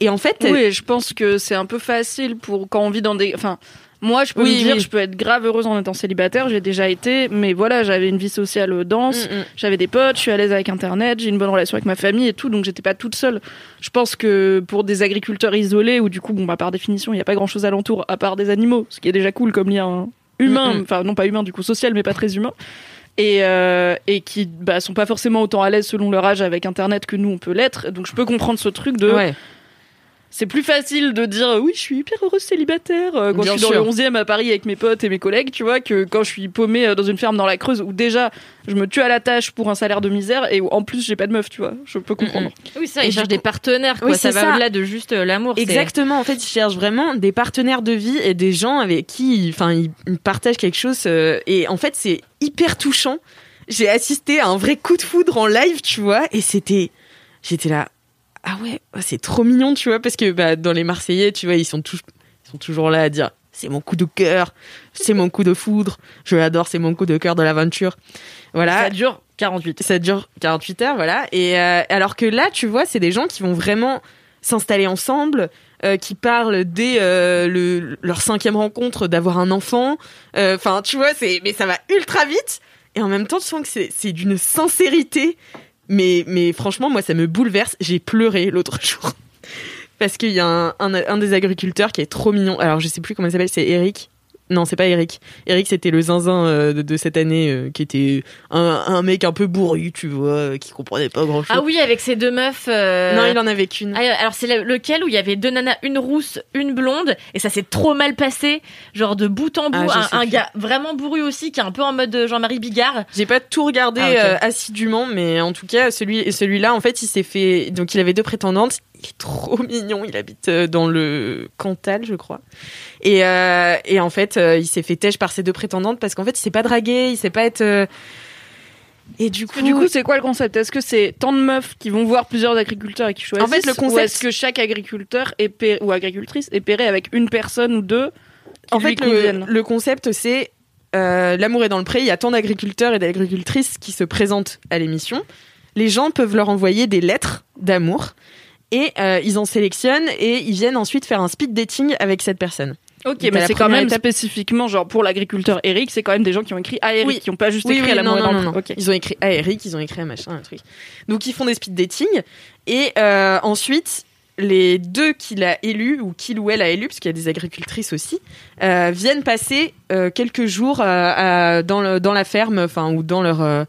Et en fait, Oui, je pense que c'est un peu facile pour quand on vit dans des. Enfin, moi, je peux Oui, me dire, oui. je peux être grave heureuse en étant célibataire. J'ai déjà été, mais voilà, j'avais une vie sociale euh, dense, Mm, mm. j'avais des potes, je suis à l'aise avec Internet, j'ai une bonne relation avec ma famille et tout, donc j'étais pas toute seule. Je pense que pour des agriculteurs isolés, où du coup, bon, bah, par définition, il n'y a pas grand chose alentour à part des animaux, ce qui est déjà cool comme lien humain, Mm, mm. enfin, non pas humain, du coup, social, mais pas très humain. Et, euh, et qui bah, sont pas forcément autant à l'aise selon leur âge avec Internet que nous on peut l'être. Donc je peux comprendre ce truc de ouais. C'est plus facile de dire oui, je suis hyper heureuse célibataire euh, quand Bien je suis dans le 11e à Paris avec mes potes et mes collègues, tu vois, que quand je suis paumée euh, dans une ferme dans la Creuse où déjà je me tue à la tâche pour un salaire de misère et où en plus j'ai pas de meuf, tu vois. Je peux comprendre. Oui, ça, ils cherchent des partenaires, quoi. Oui, ça c'est va au-delà de juste euh, l'amour. Exactement. En fait, ils cherchent vraiment des partenaires de vie et des gens avec qui, enfin, ils ils partagent quelque chose. euh, et en fait, c'est hyper touchant. J'ai assisté à un vrai coup de foudre en live, tu vois, et c'était, j'étais là, ah ouais, oh, c'est trop mignon, tu vois, parce que bah, dans les Marseillais, tu vois, ils sont, ils sont toujours là à dire, c'est mon coup de cœur, c'est mon coup de foudre, je l'adore, c'est mon coup de cœur de l'aventure. Voilà. Ça dure 48. Ça dure 48 heures, voilà. Et euh, alors que là, tu vois, c'est des gens qui vont vraiment s'installer ensemble, euh, qui parlent dès euh, le, leur cinquième rencontre d'avoir un enfant. Enfin, tu vois, c'est mais ça va ultra vite. Et en même temps, tu sens que c'est c'est d'une sincérité. Mais, mais franchement, moi, ça me bouleverse. J'ai pleuré l'autre jour. Parce qu'il y a un, un, un des agriculteurs qui est trop mignon. Alors, je sais plus comment il s'appelle, c'est Eric. Non, c'est pas Eric. Eric, c'était le zinzin euh, de, de cette année, euh, qui était un, un mec un peu bourru, tu vois, euh, qui comprenait pas grand chose. Ah oui, avec ces deux meufs. Non, il en avait qu'une. Ah, alors c'est le- lequel où il y avait deux nanas, une rousse, une blonde, et ça s'est trop mal passé, genre de bout en bout. Ah, je un gars vraiment bourru aussi, qui est un peu en mode Jean-Marie Bigard. J'ai pas tout regardé Ah, assidûment, mais en tout cas, celui, celui-là, en fait, il s'est fait. Donc, il avait deux prétendantes. Il est trop mignon. Il habite euh, dans le Cantal, je crois. Et, euh, et en fait, euh, il s'est fait têche par ses deux prétendantes parce qu'en fait, il s'est pas dragué, il sait pas être. Et du coup, Du coup, c'est quoi le concept? Est-ce que c'est tant de meufs qui vont voir plusieurs agriculteurs et qui choisissent En fait, le concept- est-ce que chaque agriculteur est ou agricultrice est pairé avec une personne ou deux en fait, le, le concept, c'est euh, l'amour est dans le pré. Il y a tant d'agriculteurs et d'agricultrices qui se présentent à l'émission. Les gens peuvent leur envoyer des lettres d'amour et euh, ils en sélectionnent et ils viennent ensuite faire un speed dating avec cette personne. Ok, Donc, mais la c'est quand même étape- spécifiquement, genre pour l'agriculteur Eric, c'est quand même des gens qui ont écrit à Eric, Oui. qui n'ont pas juste Oui, écrit oui, à l'amour non, non, non, non. Ils ont écrit à Eric, ils ont écrit à machin, un truc. Donc ils font des speed dating et euh, ensuite les deux qu'il a élus ou qu'il ou elle a élu, parce qu'il y a des agricultrices aussi, euh, viennent passer euh, quelques jours euh, à- dans, le- dans la ferme, enfin ou dans leur Leur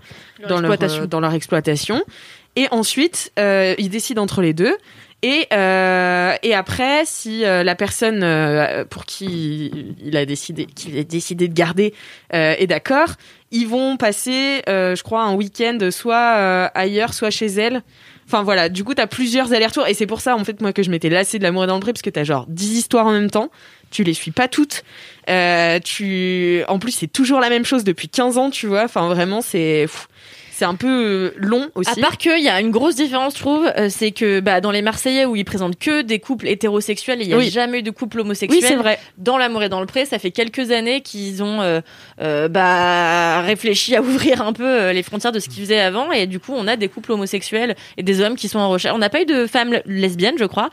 dans leur exploitation. dans leur exploitation. Et ensuite, euh, ils décident entre les deux. Et, euh, et après, si euh, la personne pour qui il a décidé, qu'il a décidé de garder est d'accord, ils vont passer, je crois, un week-end soit ailleurs, soit chez elle. Enfin voilà, du coup, t'as plusieurs allers-retours. Et c'est pour ça, en fait, moi, que je m'étais lassée de l'amour et dans le pré, parce que t'as genre 10 histoires en même temps. Tu les suis pas toutes. Tu... En plus, c'est toujours la même chose depuis 15 ans, tu vois. Enfin, vraiment, c'est... c'est un peu euh, long aussi. À part qu'il y a une grosse différence, je trouve, euh, c'est que bah, dans les Marseillais où ils présentent que des couples hétérosexuels, il n'y a Oui. jamais eu de couple homosexuel. oui, c'est vrai. Dans l'amour et dans le pré, ça fait quelques années qu'ils ont euh, euh, bah, réfléchi à ouvrir un peu les frontières de ce qu'ils faisaient avant, et du coup, on a des couples homosexuels et des hommes qui sont en recherche. On n'a pas eu de femmes lesbiennes, je crois.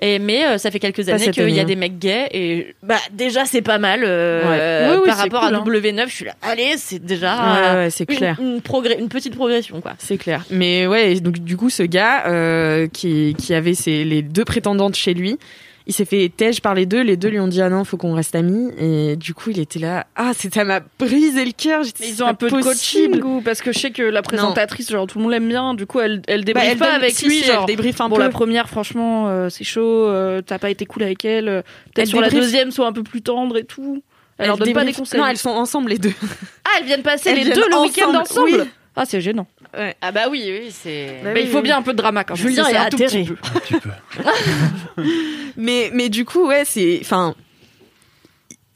Et, mais euh, ça fait quelques années qu'il y a hein. des mecs gays et bah déjà c'est pas mal euh, Ouais. euh, Oui, oui, par rapport cool, à hein. W9 je suis là allez c'est déjà Ouais, ouais, c'est une, clair. une, progrès- une petite progression quoi C'est clair. Mais ouais, donc du coup, ce gars euh, qui, qui avait ses, les deux prétendantes chez lui, il s'est fait tège par les deux. Les deux lui ont dit ah non, faut qu'on reste amis. Et du coup, il était là. Ah, ça m'a brisé le cœur. Mais ils ont un peu de possible. coaching ou parce que je sais que la présentatrice, genre tout le monde l'aime bien, du coup elle, elle Bah, débriefe elle pas donne- avec si, lui, genre elle débriefe un bon peu. la première franchement euh, c'est chaud, euh, t'as pas été cool avec elle, euh, peut-être Elle sur la deuxième sois un peu plus tendre et tout. Elle, leur donne pas des conseils. Non, elles sont ensemble les deux. Ah elles viennent passer Elles les viennent deux le week-end ensemble, ensemble. oui. Ah c'est gênant. Ah bah oui oui c'est Bah Mais oui, il faut oui. bien un peu de drama quand même. Julien C'est est un tout petit atterré. peu. Un petit peu. Mais mais du coup, ouais, c'est enfin.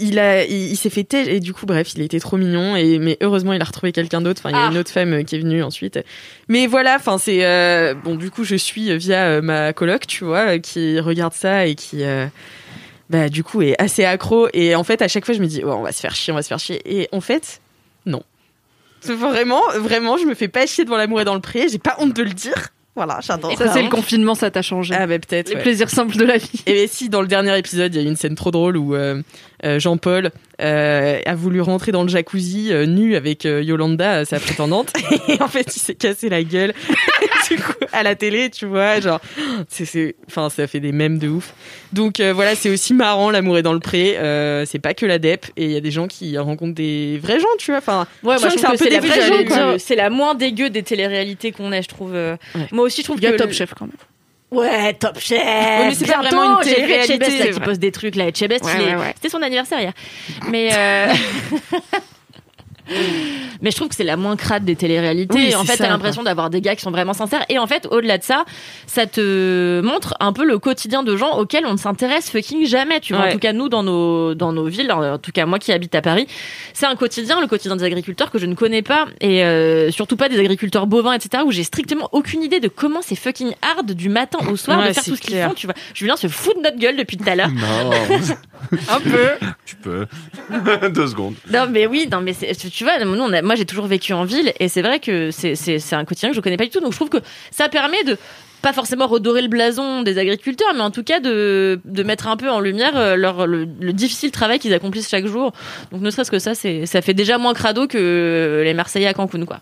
Il a, il, il s'est fait têche et du coup, bref, il était trop mignon et mais heureusement, il a retrouvé quelqu'un d'autre. Enfin, il y a Ah. une autre femme euh, qui est venue ensuite. Mais voilà, enfin, c'est euh, bon. Du coup, je suis via euh, ma coloc, tu vois, qui regarde ça et qui, euh, bah, du coup, est assez accro. Et en fait, à chaque fois, je me dis, oh, on va se faire chier, on va se faire chier. Et en fait, non. Vraiment, vraiment, je me fais pas chier devant l'amour et dans le pré. J'ai pas honte de le dire. Voilà, j'adore. Ça c'est le confinement, ça t'a changé. Ah bah peut-être. Les ouais. plaisirs simples de la vie. Et bien si, dans le dernier épisode, il y a une scène trop drôle où euh, Jean-Paul euh, a voulu rentrer dans le jacuzzi euh, nu avec euh, Yolanda, euh, sa prétendante, et en fait, il s'est cassé la gueule. du coup, à la télé, tu vois, genre, c'est, c'est, enfin, ça fait des mèmes de ouf. Donc euh, voilà, c'est aussi marrant, l'amour est dans le pré. Euh, c'est pas que la dep, et il y a des gens qui rencontrent des vrais gens, tu vois. Enfin, Ouais, je moi sens je trouve que c'est des la, vrais gens, quoi. c'est la moins dégueu des téléréalités qu'on ait, je trouve. euh. Ouais. Moi aussi, je trouve Il y a que Top le- Chef quand même. Ouais, Top Chef. mais c'est pas vraiment une Etchebest, là, c'est qui poste des trucs là. Etchebest, Ouais, il est- ouais, ouais. c'était son anniversaire hier. Mais euh, Mais je trouve que c'est la moins crade des téléréalités. Oui, Et en fait, t'as l'impression d'avoir des gars qui sont vraiment sincères. Et en fait, au-delà de ça, ça te montre un peu le quotidien de gens auxquels on ne s'intéresse fucking jamais. Tu vois, en tout cas, nous, dans nos, dans nos villes, en tout cas, moi qui habite à Paris, c'est un quotidien, le quotidien des agriculteurs que je ne connais pas. Et euh, surtout pas des agriculteurs bovins, etc., où j'ai strictement aucune idée de comment c'est fucking hard du matin au soir Ouais, de faire tout ce qu'ils font. Tu vois, Julien se fout de notre gueule depuis tout à l'heure. Un peu. tu peux. Deux secondes. Non, mais oui, non, mais tu vois, nous, on a- moi j'ai toujours vécu en ville et c'est vrai que c'est- c'est c'est un quotidien que je connais pas du tout. Donc je trouve que ça permet de pas forcément redorer le blason des agriculteurs, mais en tout cas de, de mettre un peu en lumière euh, leur, le, le difficile travail qu'ils accomplissent chaque jour. Donc ne serait-ce que ça, c'est ça fait déjà moins crado que les Marseillais à Cancun, quoi.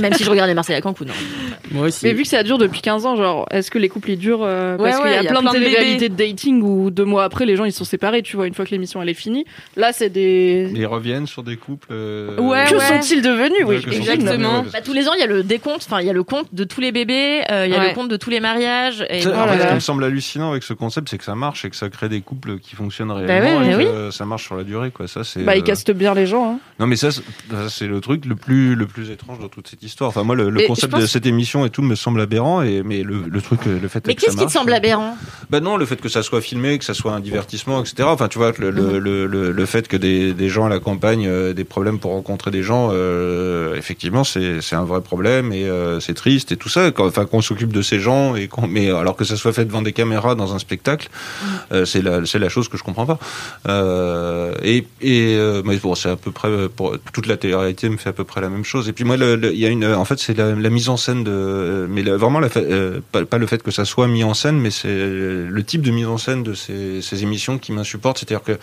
Même si je regarde les Marseillais à Cancun. hein. Moi aussi. Mais vu que ça dure depuis 15 ans, genre, est-ce que les couples ils durent euh, Ouais, Parce qu'il ouais, y a y a plein, plein de télé-réalités de dating où deux mois après, les gens ils sont séparés, tu vois, une fois que l'émission elle est finie. Là, c'est des. Ils reviennent sur des couples. euh, Ouais, que ouais. sont-ils devenus Oui, exactement. devenus. Bah, tous les ans, il y a le décompte, enfin il y a le compte de tous les bébés, euh, il y a Ouais. le compte de tous les mariages. Et Oh en fait, ce qui me semble hallucinant avec ce concept, c'est que ça marche et que ça crée des couples qui fonctionnent Bah réellement et que ça marche sur la durée, quoi. Ça, c'est. Bah, ils euh, castent bien les gens. Hein. Non, mais ça, c'est- ça, c'est le truc le plus, le plus étrange dans toute cette histoire. Enfin, moi, le, concept pense- de cette émission et tout me semble aberrant, et mais le, le truc, le fait Mais qu'est-ce qui te semble euh, aberrant? Bah non, le fait que ça soit filmé, que ça soit un divertissement, etc. Enfin, tu vois, que le, le, le, fait que des, des gens à la campagne euh, des problèmes pour rencontrer des gens, euh, effectivement, c'est un vrai problème et euh, c'est triste et tout ça. Quand- Enfin, qu'on s'occupe de ces gens et qu'on, mais alors que ça soit fait devant des caméras dans un spectacle, euh, c'est la c'est la chose que je comprends pas. Euh, et et euh, mais bon, c'est à peu près euh, pour toute la télé-réalité me fait à peu près la même chose. Et puis moi, y a une, en fait, c'est la, mise en scène de, mais vraiment euh, pas, pas le fait que ça soit mis en scène, mais c'est le type de mise en scène de ces, ces émissions qui m'insupporte. C'est-à-dire que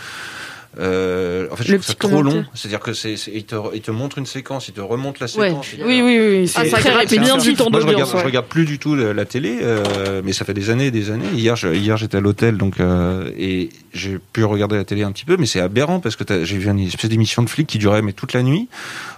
euh, en fait, je Le trouve ça trop long. C'est-à-dire que c'est, c'est- il, te, il te montre une séquence, il te remonte la séquence. il- Oui, oui, oui. Ah, c'est ça répétitif. bien du temps moi, je regarde, je regarde plus du tout la, la télé, euh, mais ça fait des années et des années. Hier, je- hier j'étais à l'hôtel, donc euh, et j'ai pu regarder la télé un petit peu, mais c'est aberrant parce que t'as- j'ai vu une espèce d'émission de flic qui durait mais toute la nuit,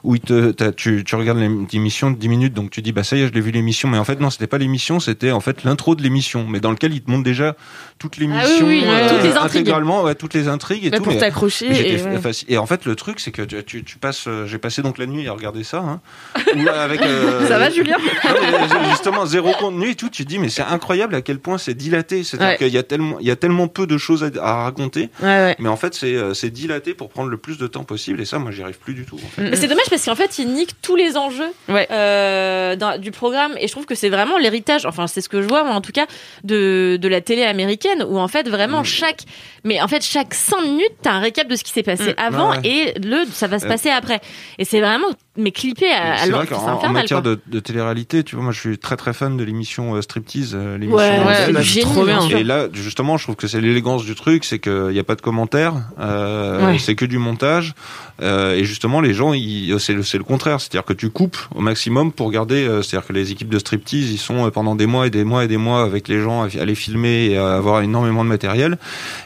où il te, t'as- tu, tu regardes l'émission de 10 minutes, donc tu dis bah ça y est, je l'ai vu l'émission, mais en fait non, c'était pas l'émission, c'était en fait l'intro de l'émission, mais dans lequel il te montre déjà toute l'émission, Ah oui, oui, ouais, toutes les intrigues. intégralement, ouais, toutes les intrigues et Bah, tout. pour mais- accroché. Et, ouais. fasci- et en fait, le truc, c'est que tu, tu- tu passes. euh, J'ai passé donc la nuit à regarder ça. Hein, avec, euh, Ça va, Julien? Non, mais Justement, zéro contenu et tout. Tu te dis, mais c'est incroyable à quel point c'est dilaté. C'est-à-dire Ouais. qu'il y a tellement, il y a tellement peu de choses à, à raconter. Ouais, ouais. Mais en fait, c'est euh, c'est dilaté pour prendre le plus de temps possible. Et ça, moi, j'y arrive plus du tout. En fait. C'est dommage parce qu'en fait, il nique tous les enjeux euh, du programme. Et je trouve que c'est vraiment l'héritage, enfin, c'est ce que je vois, moi, en tout cas, de, de la télé américaine, où en fait, vraiment, Mm. chaque. Mais en fait, chaque 5 minutes, t'as un récap de ce qui s'est passé Mm. avant Ouais, ouais. et le, ça va se Euh. passer après. Et c'est vraiment, mais clippé à, à C'est vrai c'est qu'en en matière de, de télé-réalité, tu vois, moi, je suis très très fan de l'émission euh, Striptease, euh, l'émission Ouais, bah, trop bien. Et là, justement, je trouve que c'est l'élégance du truc, c'est qu'il n'y a pas de commentaires, euh, Ouais. c'est que du montage. Euh, et justement, les gens, c'est le, le contraire, c'est-à-dire que tu coupes au maximum pour garder. euh, c'est-à-dire que les équipes de striptease, ils sont euh, pendant des mois et des mois et des mois avec les gens à, les filmer et à avoir énormément de matériel.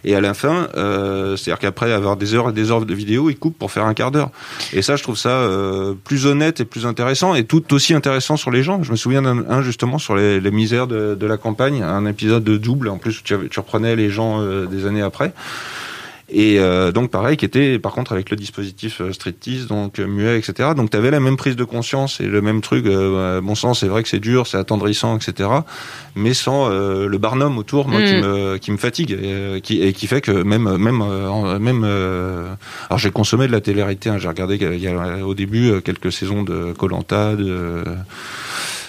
Et à la fin, euh, c'est-à-dire qu'après avoir des heures et des heures de vidéo, ils coupent pour faire un quart d'heure. Et ça, je trouve ça euh, plus honnête et plus intéressant et tout aussi intéressant sur les gens. Je me souviens d'un un, justement sur les, les misères de, de la campagne, un épisode de double en plus où tu, tu reprenais les gens des années après. Et euh, donc pareil, qui était par contre avec le dispositif euh, striptease, donc euh, muet, etc. Donc tu avais la même prise de conscience et le même truc. Euh, bon sang, c'est vrai que c'est dur, c'est attendrissant, etc. Mais sans euh, le barnum autour, moi, qui Mm. me qui me fatigue et, euh, qui et qui fait que même même euh, même. euh, alors j'ai consommé de la télé-réalité. hein, j'ai regardé il y a au début euh, quelques saisons de Colanta, de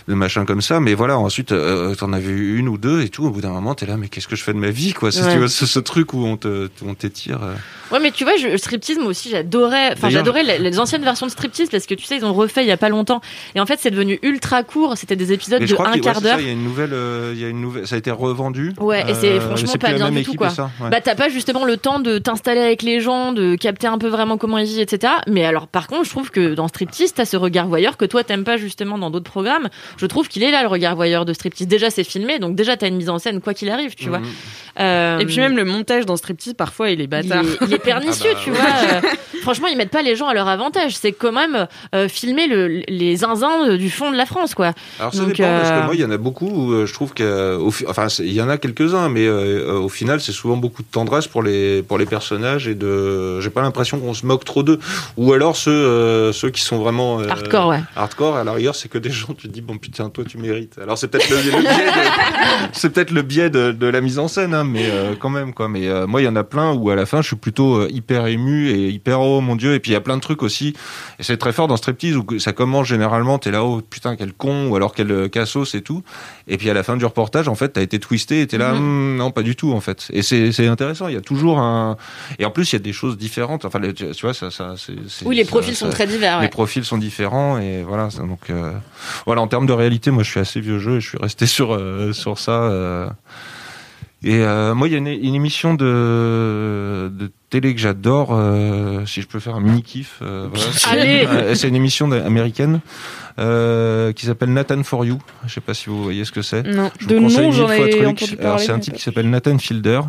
de machin comme ça mais voilà ensuite euh, t'en as vu une ou deux et tout au bout d'un moment t'es là mais qu'est-ce que je fais de ma vie quoi C'est- Ouais. ce, ce truc où on te on t'étire euh. Ouais, mais tu vois, je, striptease, moi aussi, j'adorais. Enfin, j'adorais les, les anciennes versions de striptease parce que tu sais, ils ont refait il y a pas longtemps. Et en fait, c'est devenu ultra court. C'était des épisodes Mais je de crois un ouais, quart d'heure. il y a une nouvelle euh, il y a une nouvelle ça a été revendu Ouais, et c'est Euh, franchement c'est pas bien du tout, quoi. et ça, ouais. Bah, t'as pas justement le temps de t'installer avec les gens, de capter un peu vraiment comment ils vivent, etc. Mais alors, par contre, je trouve que dans Striptease, t'as ce regard voyeur que toi, t'aimes pas justement dans d'autres programmes. Je trouve qu'il est là, le regard voyeur de Striptease. Déjà, c'est filmé, donc déjà, t'as une mise en scène, quoi qu'il arrive, tu vois. Mhm. Euh, Et puis même le montage dans Striptease, parfois, il est il bâtard. est, il est pernicieux, Ah bah, tu vois. Euh, franchement, ils mettent pas les gens à leur avantage. C'est quand même euh, filmer le, les zinzins du fond de la France, quoi. Alors ça Donc, dépend parce euh, que moi il y en a beaucoup où euh, je trouve que enfin il y en a quelques-uns mais euh, euh, au final c'est souvent beaucoup de tendresse pour les pour les personnages et de j'ai pas l'impression qu'on se moque trop d'eux ou alors ceux euh, ceux qui sont vraiment euh, Hardcore, ouais. hardcore à la rigueur c'est que des gens tu te dis bon putain toi tu mérites alors c'est peut-être le, le biais de, c'est peut-être le biais de, de la mise en scène hein, mais euh, quand même quoi mais euh, moi il y en a plein où à la fin je suis plutôt euh, hyper ému et hyper oh mon dieu et puis il y a plein de trucs aussi et c'est très fort dans Striptease où ça commence généralement t'es là oh putain quel con ou alors quel euh, cassos et tout et puis à la fin du reportage en fait t'as été twisté et t'es là Mhm. Hum, non pas du tout en fait et c'est intéressant il y a toujours un et en plus il y a des choses différentes enfin tu vois ça ça c'est c'est- Oui, les ça- profils ça- sont très divers, les ouais. profils sont différents et voilà donc euh, voilà en termes de réalité moi je suis assez vieux jeu et je suis resté sur euh, sur ça euh. Et euh, moi il y a une, une émission de de télé que j'adore euh, si je peux faire un mini kiff euh, voilà. Euh, c'est une émission américaine euh, qui s'appelle Nathan for You je sais pas si vous voyez ce que c'est Non. je De vous conseille nom, mille fois truc. Alors, c'est un type qui s'appelle Nathan Fielder.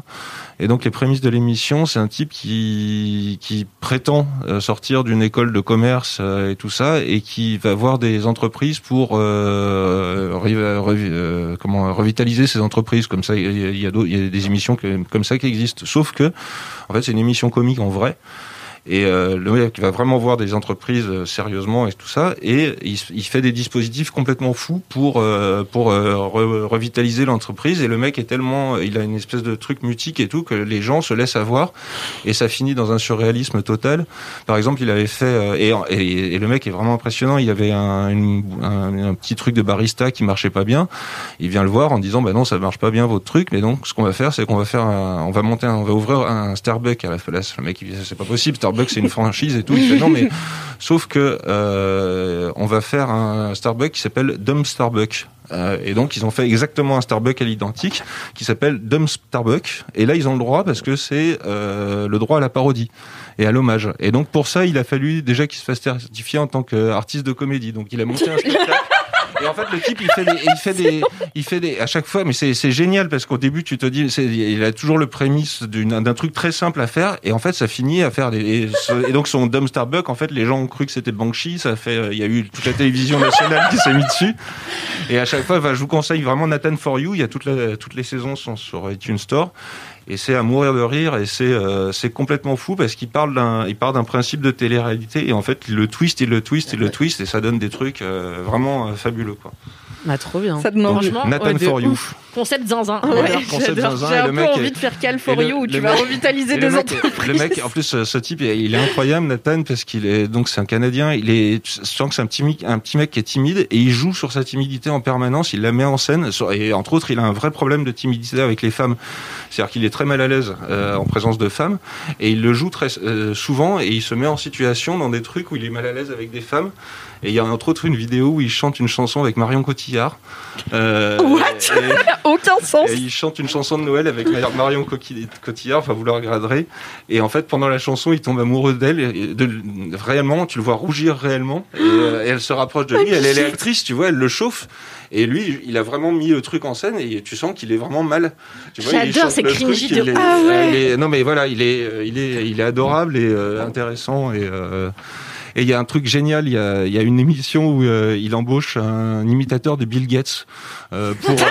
Et donc, les prémices de l'émission, c'est un type qui, qui prétend euh, sortir d'une école de commerce euh, et tout ça, et qui va voir des entreprises pour euh, comment revitaliser ces entreprises. Comme ça, il y a, il y des émissions que- comme ça qui existent. Sauf que, en fait, c'est une émission comique en vrai. Et euh, le mec va vraiment voir des entreprises euh, sérieusement et tout ça, et il, il fait des dispositifs complètement fous pour euh, pour euh, re- revitaliser l'entreprise. Et le mec est tellement, il a une espèce de truc mutique et tout que les gens se laissent avoir, et ça finit dans un surréalisme total. Par exemple, il avait fait et, et, et le mec est vraiment impressionnant. Il avait un, un, un petit truc de barista qui marchait pas bien. Il vient le voir en disant bah non ça marche pas bien votre truc, mais donc ce qu'on va faire c'est qu'on va faire un- on va monter on va ouvrir un Starbucks à la place. Le mec il dit c'est pas possible c'est une franchise et tout. Il fait non mais sauf que euh, on va faire un Starbucks qui s'appelle Dumb Starbucks. Euh, et donc ils ont fait exactement un Starbucks à l'identique qui s'appelle Dumb Starbucks. Et là ils ont le droit parce que c'est euh, le droit à la parodie et à l'hommage. Et donc pour ça il a fallu déjà qu'il se fasse certifier en tant qu'artiste de comédie. Donc il a monté un spectacle. Et en fait, le type, il fait des, il fait des, il fait des, à chaque fois, mais c'est, génial parce qu'au début, tu te dis, il a toujours le prémisse d'un truc très simple à faire, et en fait, ça finit à faire des, et, donc son Dumb Starbuck, en fait, les gens ont cru que c'était Banshee, ça fait, euh, il y a eu toute la télévision nationale qui s'est mis dessus, et à chaque fois, enfin, je vous conseille vraiment Nathan for You, il y a toute la, toutes les saisons sont sur iTunes Store. Et c'est à mourir de rire et c'est euh, c'est complètement fou parce qu'il parle d'un il part d'un principe de télé-réalité et en fait il le twist, il le twist, il le twist et ça donne des trucs euh, vraiment euh, fabuleux quoi. Bah, trop bien. Ça demande. Franchement, Nathan ouais, de for you. ouf. Concept zinzin. Ouais, Concept j'adore. zinzin, J'ai un peu mec envie est- de faire Cal for You où tu vas mec- revitaliser des le mec, entreprises. le mec, en plus, ce, type, il est incroyable, Nathan, parce qu'il est donc c'est un Canadien. Il est, tu sens que c'est un petit, mi- un petit mec qui est timide et il joue sur sa timidité en permanence. Il la met en scène et entre autres, il a un vrai problème de timidité avec les femmes. C'est-à-dire qu'il est très mal à l'aise euh, en présence de femmes et il le joue très euh, souvent et il se met en situation dans des trucs où il est mal à l'aise avec des femmes. Et il y a entre autres une vidéo où il chante une chanson avec Marion Cotillard. Euh, et- Aucun sens. et il chante une chanson de Noël avec Mar- Marion Cotillard, enfin vous le regarderez. Et en fait, pendant la chanson, il tombe amoureux d'elle. et De, réellement, tu le vois rougir réellement. Et, euh, et elle se rapproche de lui. Elle, elle est actrice, tu vois, elle le chauffe. Et lui, il a vraiment mis le truc en scène et tu sens qu'il est vraiment mal. J'adore, c'est cringy truc, de est- Ah ouais. est- non mais voilà, il est, euh, il est, il est adorable et euh, intéressant et. euh, et il y a un truc génial, il y a, il y a une émission où euh, il embauche un imitateur de Bill Gates euh, pour euh,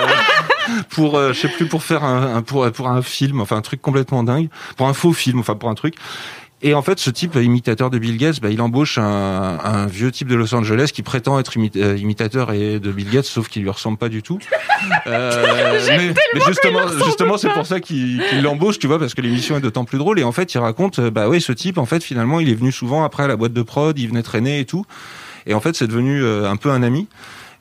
pour euh, je sais plus pour faire un, un- pour pour un film, enfin un truc complètement dingue, pour un faux film, enfin pour un truc. Et en fait, ce type imitateur de Bill Gates, bah, il embauche un, un vieux type de Los Angeles qui prétend être euh, imitateur et de Bill Gates, sauf qu'il lui ressemble pas du tout. Euh, mais, mais justement, justement, c'est pour ça qu'il l'embauche, tu vois, parce que l'émission est d'autant plus drôle. Et en fait, il raconte, euh, bah oui, ce type, en fait, finalement, il est venu souvent après à la boîte de prod, il venait traîner et tout. Et en fait, c'est devenu un peu un ami.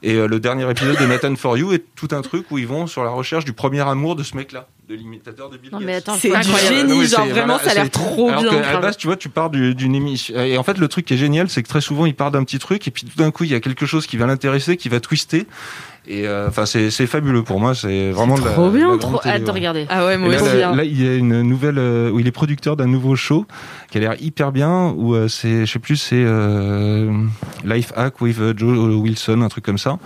Et le dernier épisode de Nathan for You est tout un truc où ils vont sur la recherche du premier amour de ce mec-là, de l'imitateur de Bill Non, Gates. mais attends, C'est génie, Non, genre vraiment, voilà, ça a l'air trop alors bien. que, à la base, tu vois, tu pars du- d'une émission. Et en fait, le truc qui est génial, c'est que très souvent, il part d'un petit truc, et puis tout d'un coup, il y a quelque chose qui va l'intéresser, qui va twister. Et euh, enfin, c'est c'est fabuleux pour moi. C'est vraiment de la- trop la bien, grande Trop télé, hâte de ouais. regarder. Ah ouais, moi là, aussi. là, hein. là, il y a une nouvelle euh, où il est producteur d'un nouveau show qui a l'air hyper bien. Où euh, c'est, je sais plus, c'est euh, Life Hack with euh, Joe Wilson, un truc comme ça.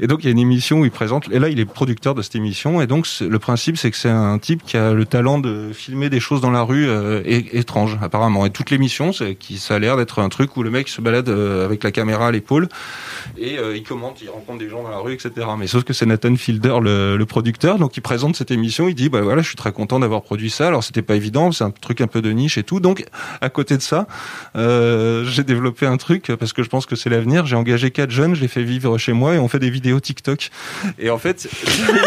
Et donc il y a une émission où il présente. Et là, il est producteur de cette émission. Et donc le principe, c'est que c'est un type qui a le talent de filmer des choses dans la rue euh, étranges, apparemment. Et toute l'émission, qui ça a l'air d'être un truc où le mec se balade euh, avec la caméra à l'épaule et euh, il commente, il rencontre des gens dans la rue, etc. Mais sauf que c'est Nathan Fielder, le, le producteur, donc il présente cette émission. Il dit, bah voilà, je suis très content d'avoir produit ça. Alors c'était pas évident, c'est un truc un peu de niche et tout. Donc à côté de ça, j'ai développé un truc parce que je pense que c'est l'avenir. J'ai engagé quatre jeunes, je les fais vivre chez moi et on fait des vidéos TikTok. Et en fait,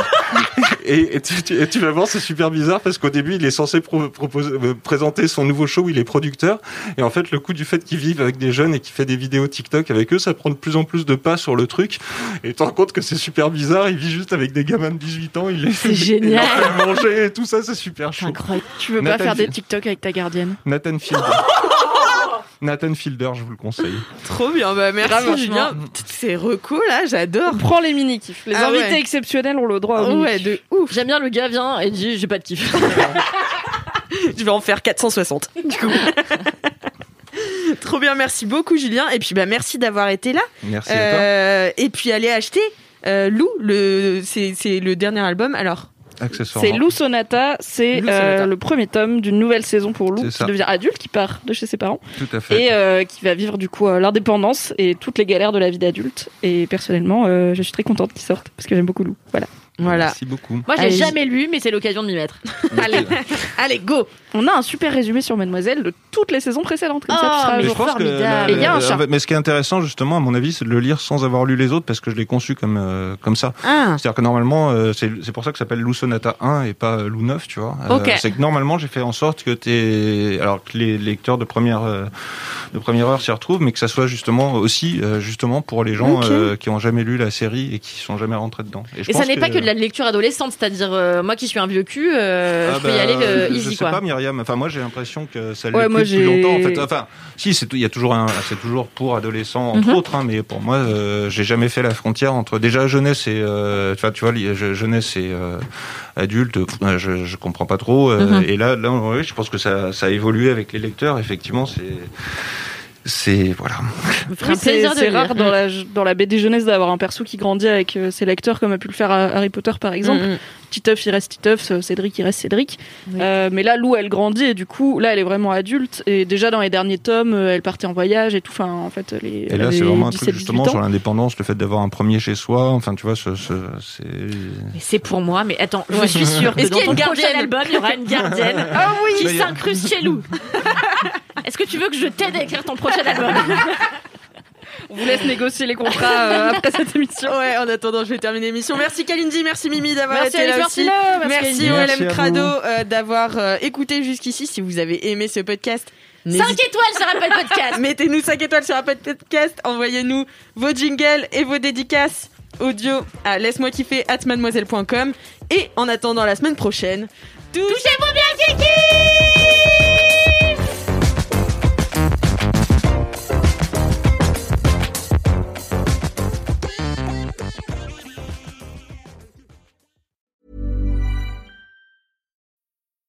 et, et tu, tu- et tu vas voir, c'est super bizarre parce qu'au début, il est censé pro- proposer, euh, présenter son nouveau show où il est producteur. Et en fait, le coup du fait qu'il vive avec des jeunes et qu'il fait des vidéos TikTok avec eux, ça prend de plus en plus de pas sur le truc. Et tu te rends compte que c'est super bizarre. Il vit juste avec des gamins de 18 ans. Il les il génial. fait manger et tout ça, c'est super chaud. Incroyable. Tu veux pas faire des Field. TikTok avec ta gardienne? Nathan Fielder. Nathan Fielder, je vous le conseille. Trop bien, bah merci Grave, Julien. C'est reco là, j'adore. On prend les mini-kifs. Les Ah invités ouais. exceptionnels ont le droit Ah mini ouais, de ouf. J'aime bien le gars vient et dit j'ai pas de kiff. Je vais en faire 460. Du coup. Trop bien, merci beaucoup Julien. Et puis bah merci d'avoir été là. Merci à toi. Euh, et puis allez acheter euh, Lou, le c'est c'est le dernier album. Alors. C'est Lou Sonata, c'est euh, le premier tome d'une nouvelle saison pour Lou qui devient adulte, qui part de chez ses parents Tout à fait. et euh, qui va vivre du coup euh, l'indépendance et toutes les galères de la vie d'adulte. Et personnellement, euh, je suis très contente qu'il sorte parce que j'aime beaucoup Lou. Voilà. Voilà. Merci beaucoup. Moi j'ai jamais lu mais c'est l'occasion de m'y mettre. Allez, allez, go On a un super résumé sur Mademoiselle de toutes les saisons précédentes. Comme ça, tu Oh, mais Mais jour. je pense que formidable. Et il y a un euh, chat. mais ce qui est intéressant justement à mon avis c'est de le lire sans avoir lu les autres parce que je l'ai conçu comme euh, comme ça Ah, c'est-à-dire que normalement euh, c'est c'est pour ça que ça s'appelle Lou Sonata 1 et pas euh, Lou 9 tu vois Euh, c'est que normalement j'ai fait en sorte que t'es alors que les lecteurs de première euh, de première heure s'y retrouvent mais que ça soit justement aussi euh, justement pour les gens euh, qui ont jamais lu la série et qui sont jamais rentrés dedans je Et ça n'est pas que de la lecture adolescente, c'est-à-dire euh, moi qui suis un vieux cul, euh, Ah je peux y bah, aller euh, je easy sais quoi. pas Myriam enfin moi j'ai l'impression que ça l'est Ouais, depuis longtemps en fait enfin si c'est il y a toujours un c'est toujours pour adolescents entre Mhm. autres hein, mais pour moi euh, j'ai jamais fait la frontière entre déjà jeunesse et euh, tu vois je- jeunesse et adulte je je comprends pas trop Mhm. et là là ouais, je pense que ça ça a évolué avec les lecteurs effectivement c'est c'est voilà. Oui, c'est c'est rare dans la, dans la BD jeunesse d'avoir un perso qui grandit avec euh, ses lecteurs, comme a pu le faire à- Harry Potter par exemple. Mm, mm. Titeuf, il reste Titeuf, euh, Cédric, il reste Cédric. Euh, mais là, Lou, elle grandit et du coup, là, elle est vraiment adulte. Et déjà, dans les derniers tomes, euh, elle partait en voyage et tout. Enfin, en fait, est. Et là, c'est vraiment un 17, truc justement 18 ans. sur l'indépendance, le fait d'avoir un premier chez soi. Enfin, tu vois, ce, ce- c'est. Mais c'est pour moi, mais attends, je suis sûre Est-ce dans qu'il y a ton une prochain gardienne album, il y aura une gardienne oui qui s'incruste chez Lou. Est-ce que tu veux que je t'aide à écrire ton prochain album On vous laisse négocier les contrats euh, après cette émission. Ouais, en attendant, je vais terminer l'émission. Merci Kalindi, merci Mimi d'avoir été là aussi. Merci Merci Kalindi. au Merci LM à Crado euh, d'avoir euh, écouté jusqu'ici. Si vous avez aimé ce podcast, 5 n'hésitez- étoiles sur Apple Podcast. mettez-nous 5 étoiles sur Apple Podcast. Envoyez-nous vos jingles et vos dédicaces audio à laisse-moi kiffer at mademoiselle.com. Et en attendant la semaine prochaine, Touchez-vous bien, Kiki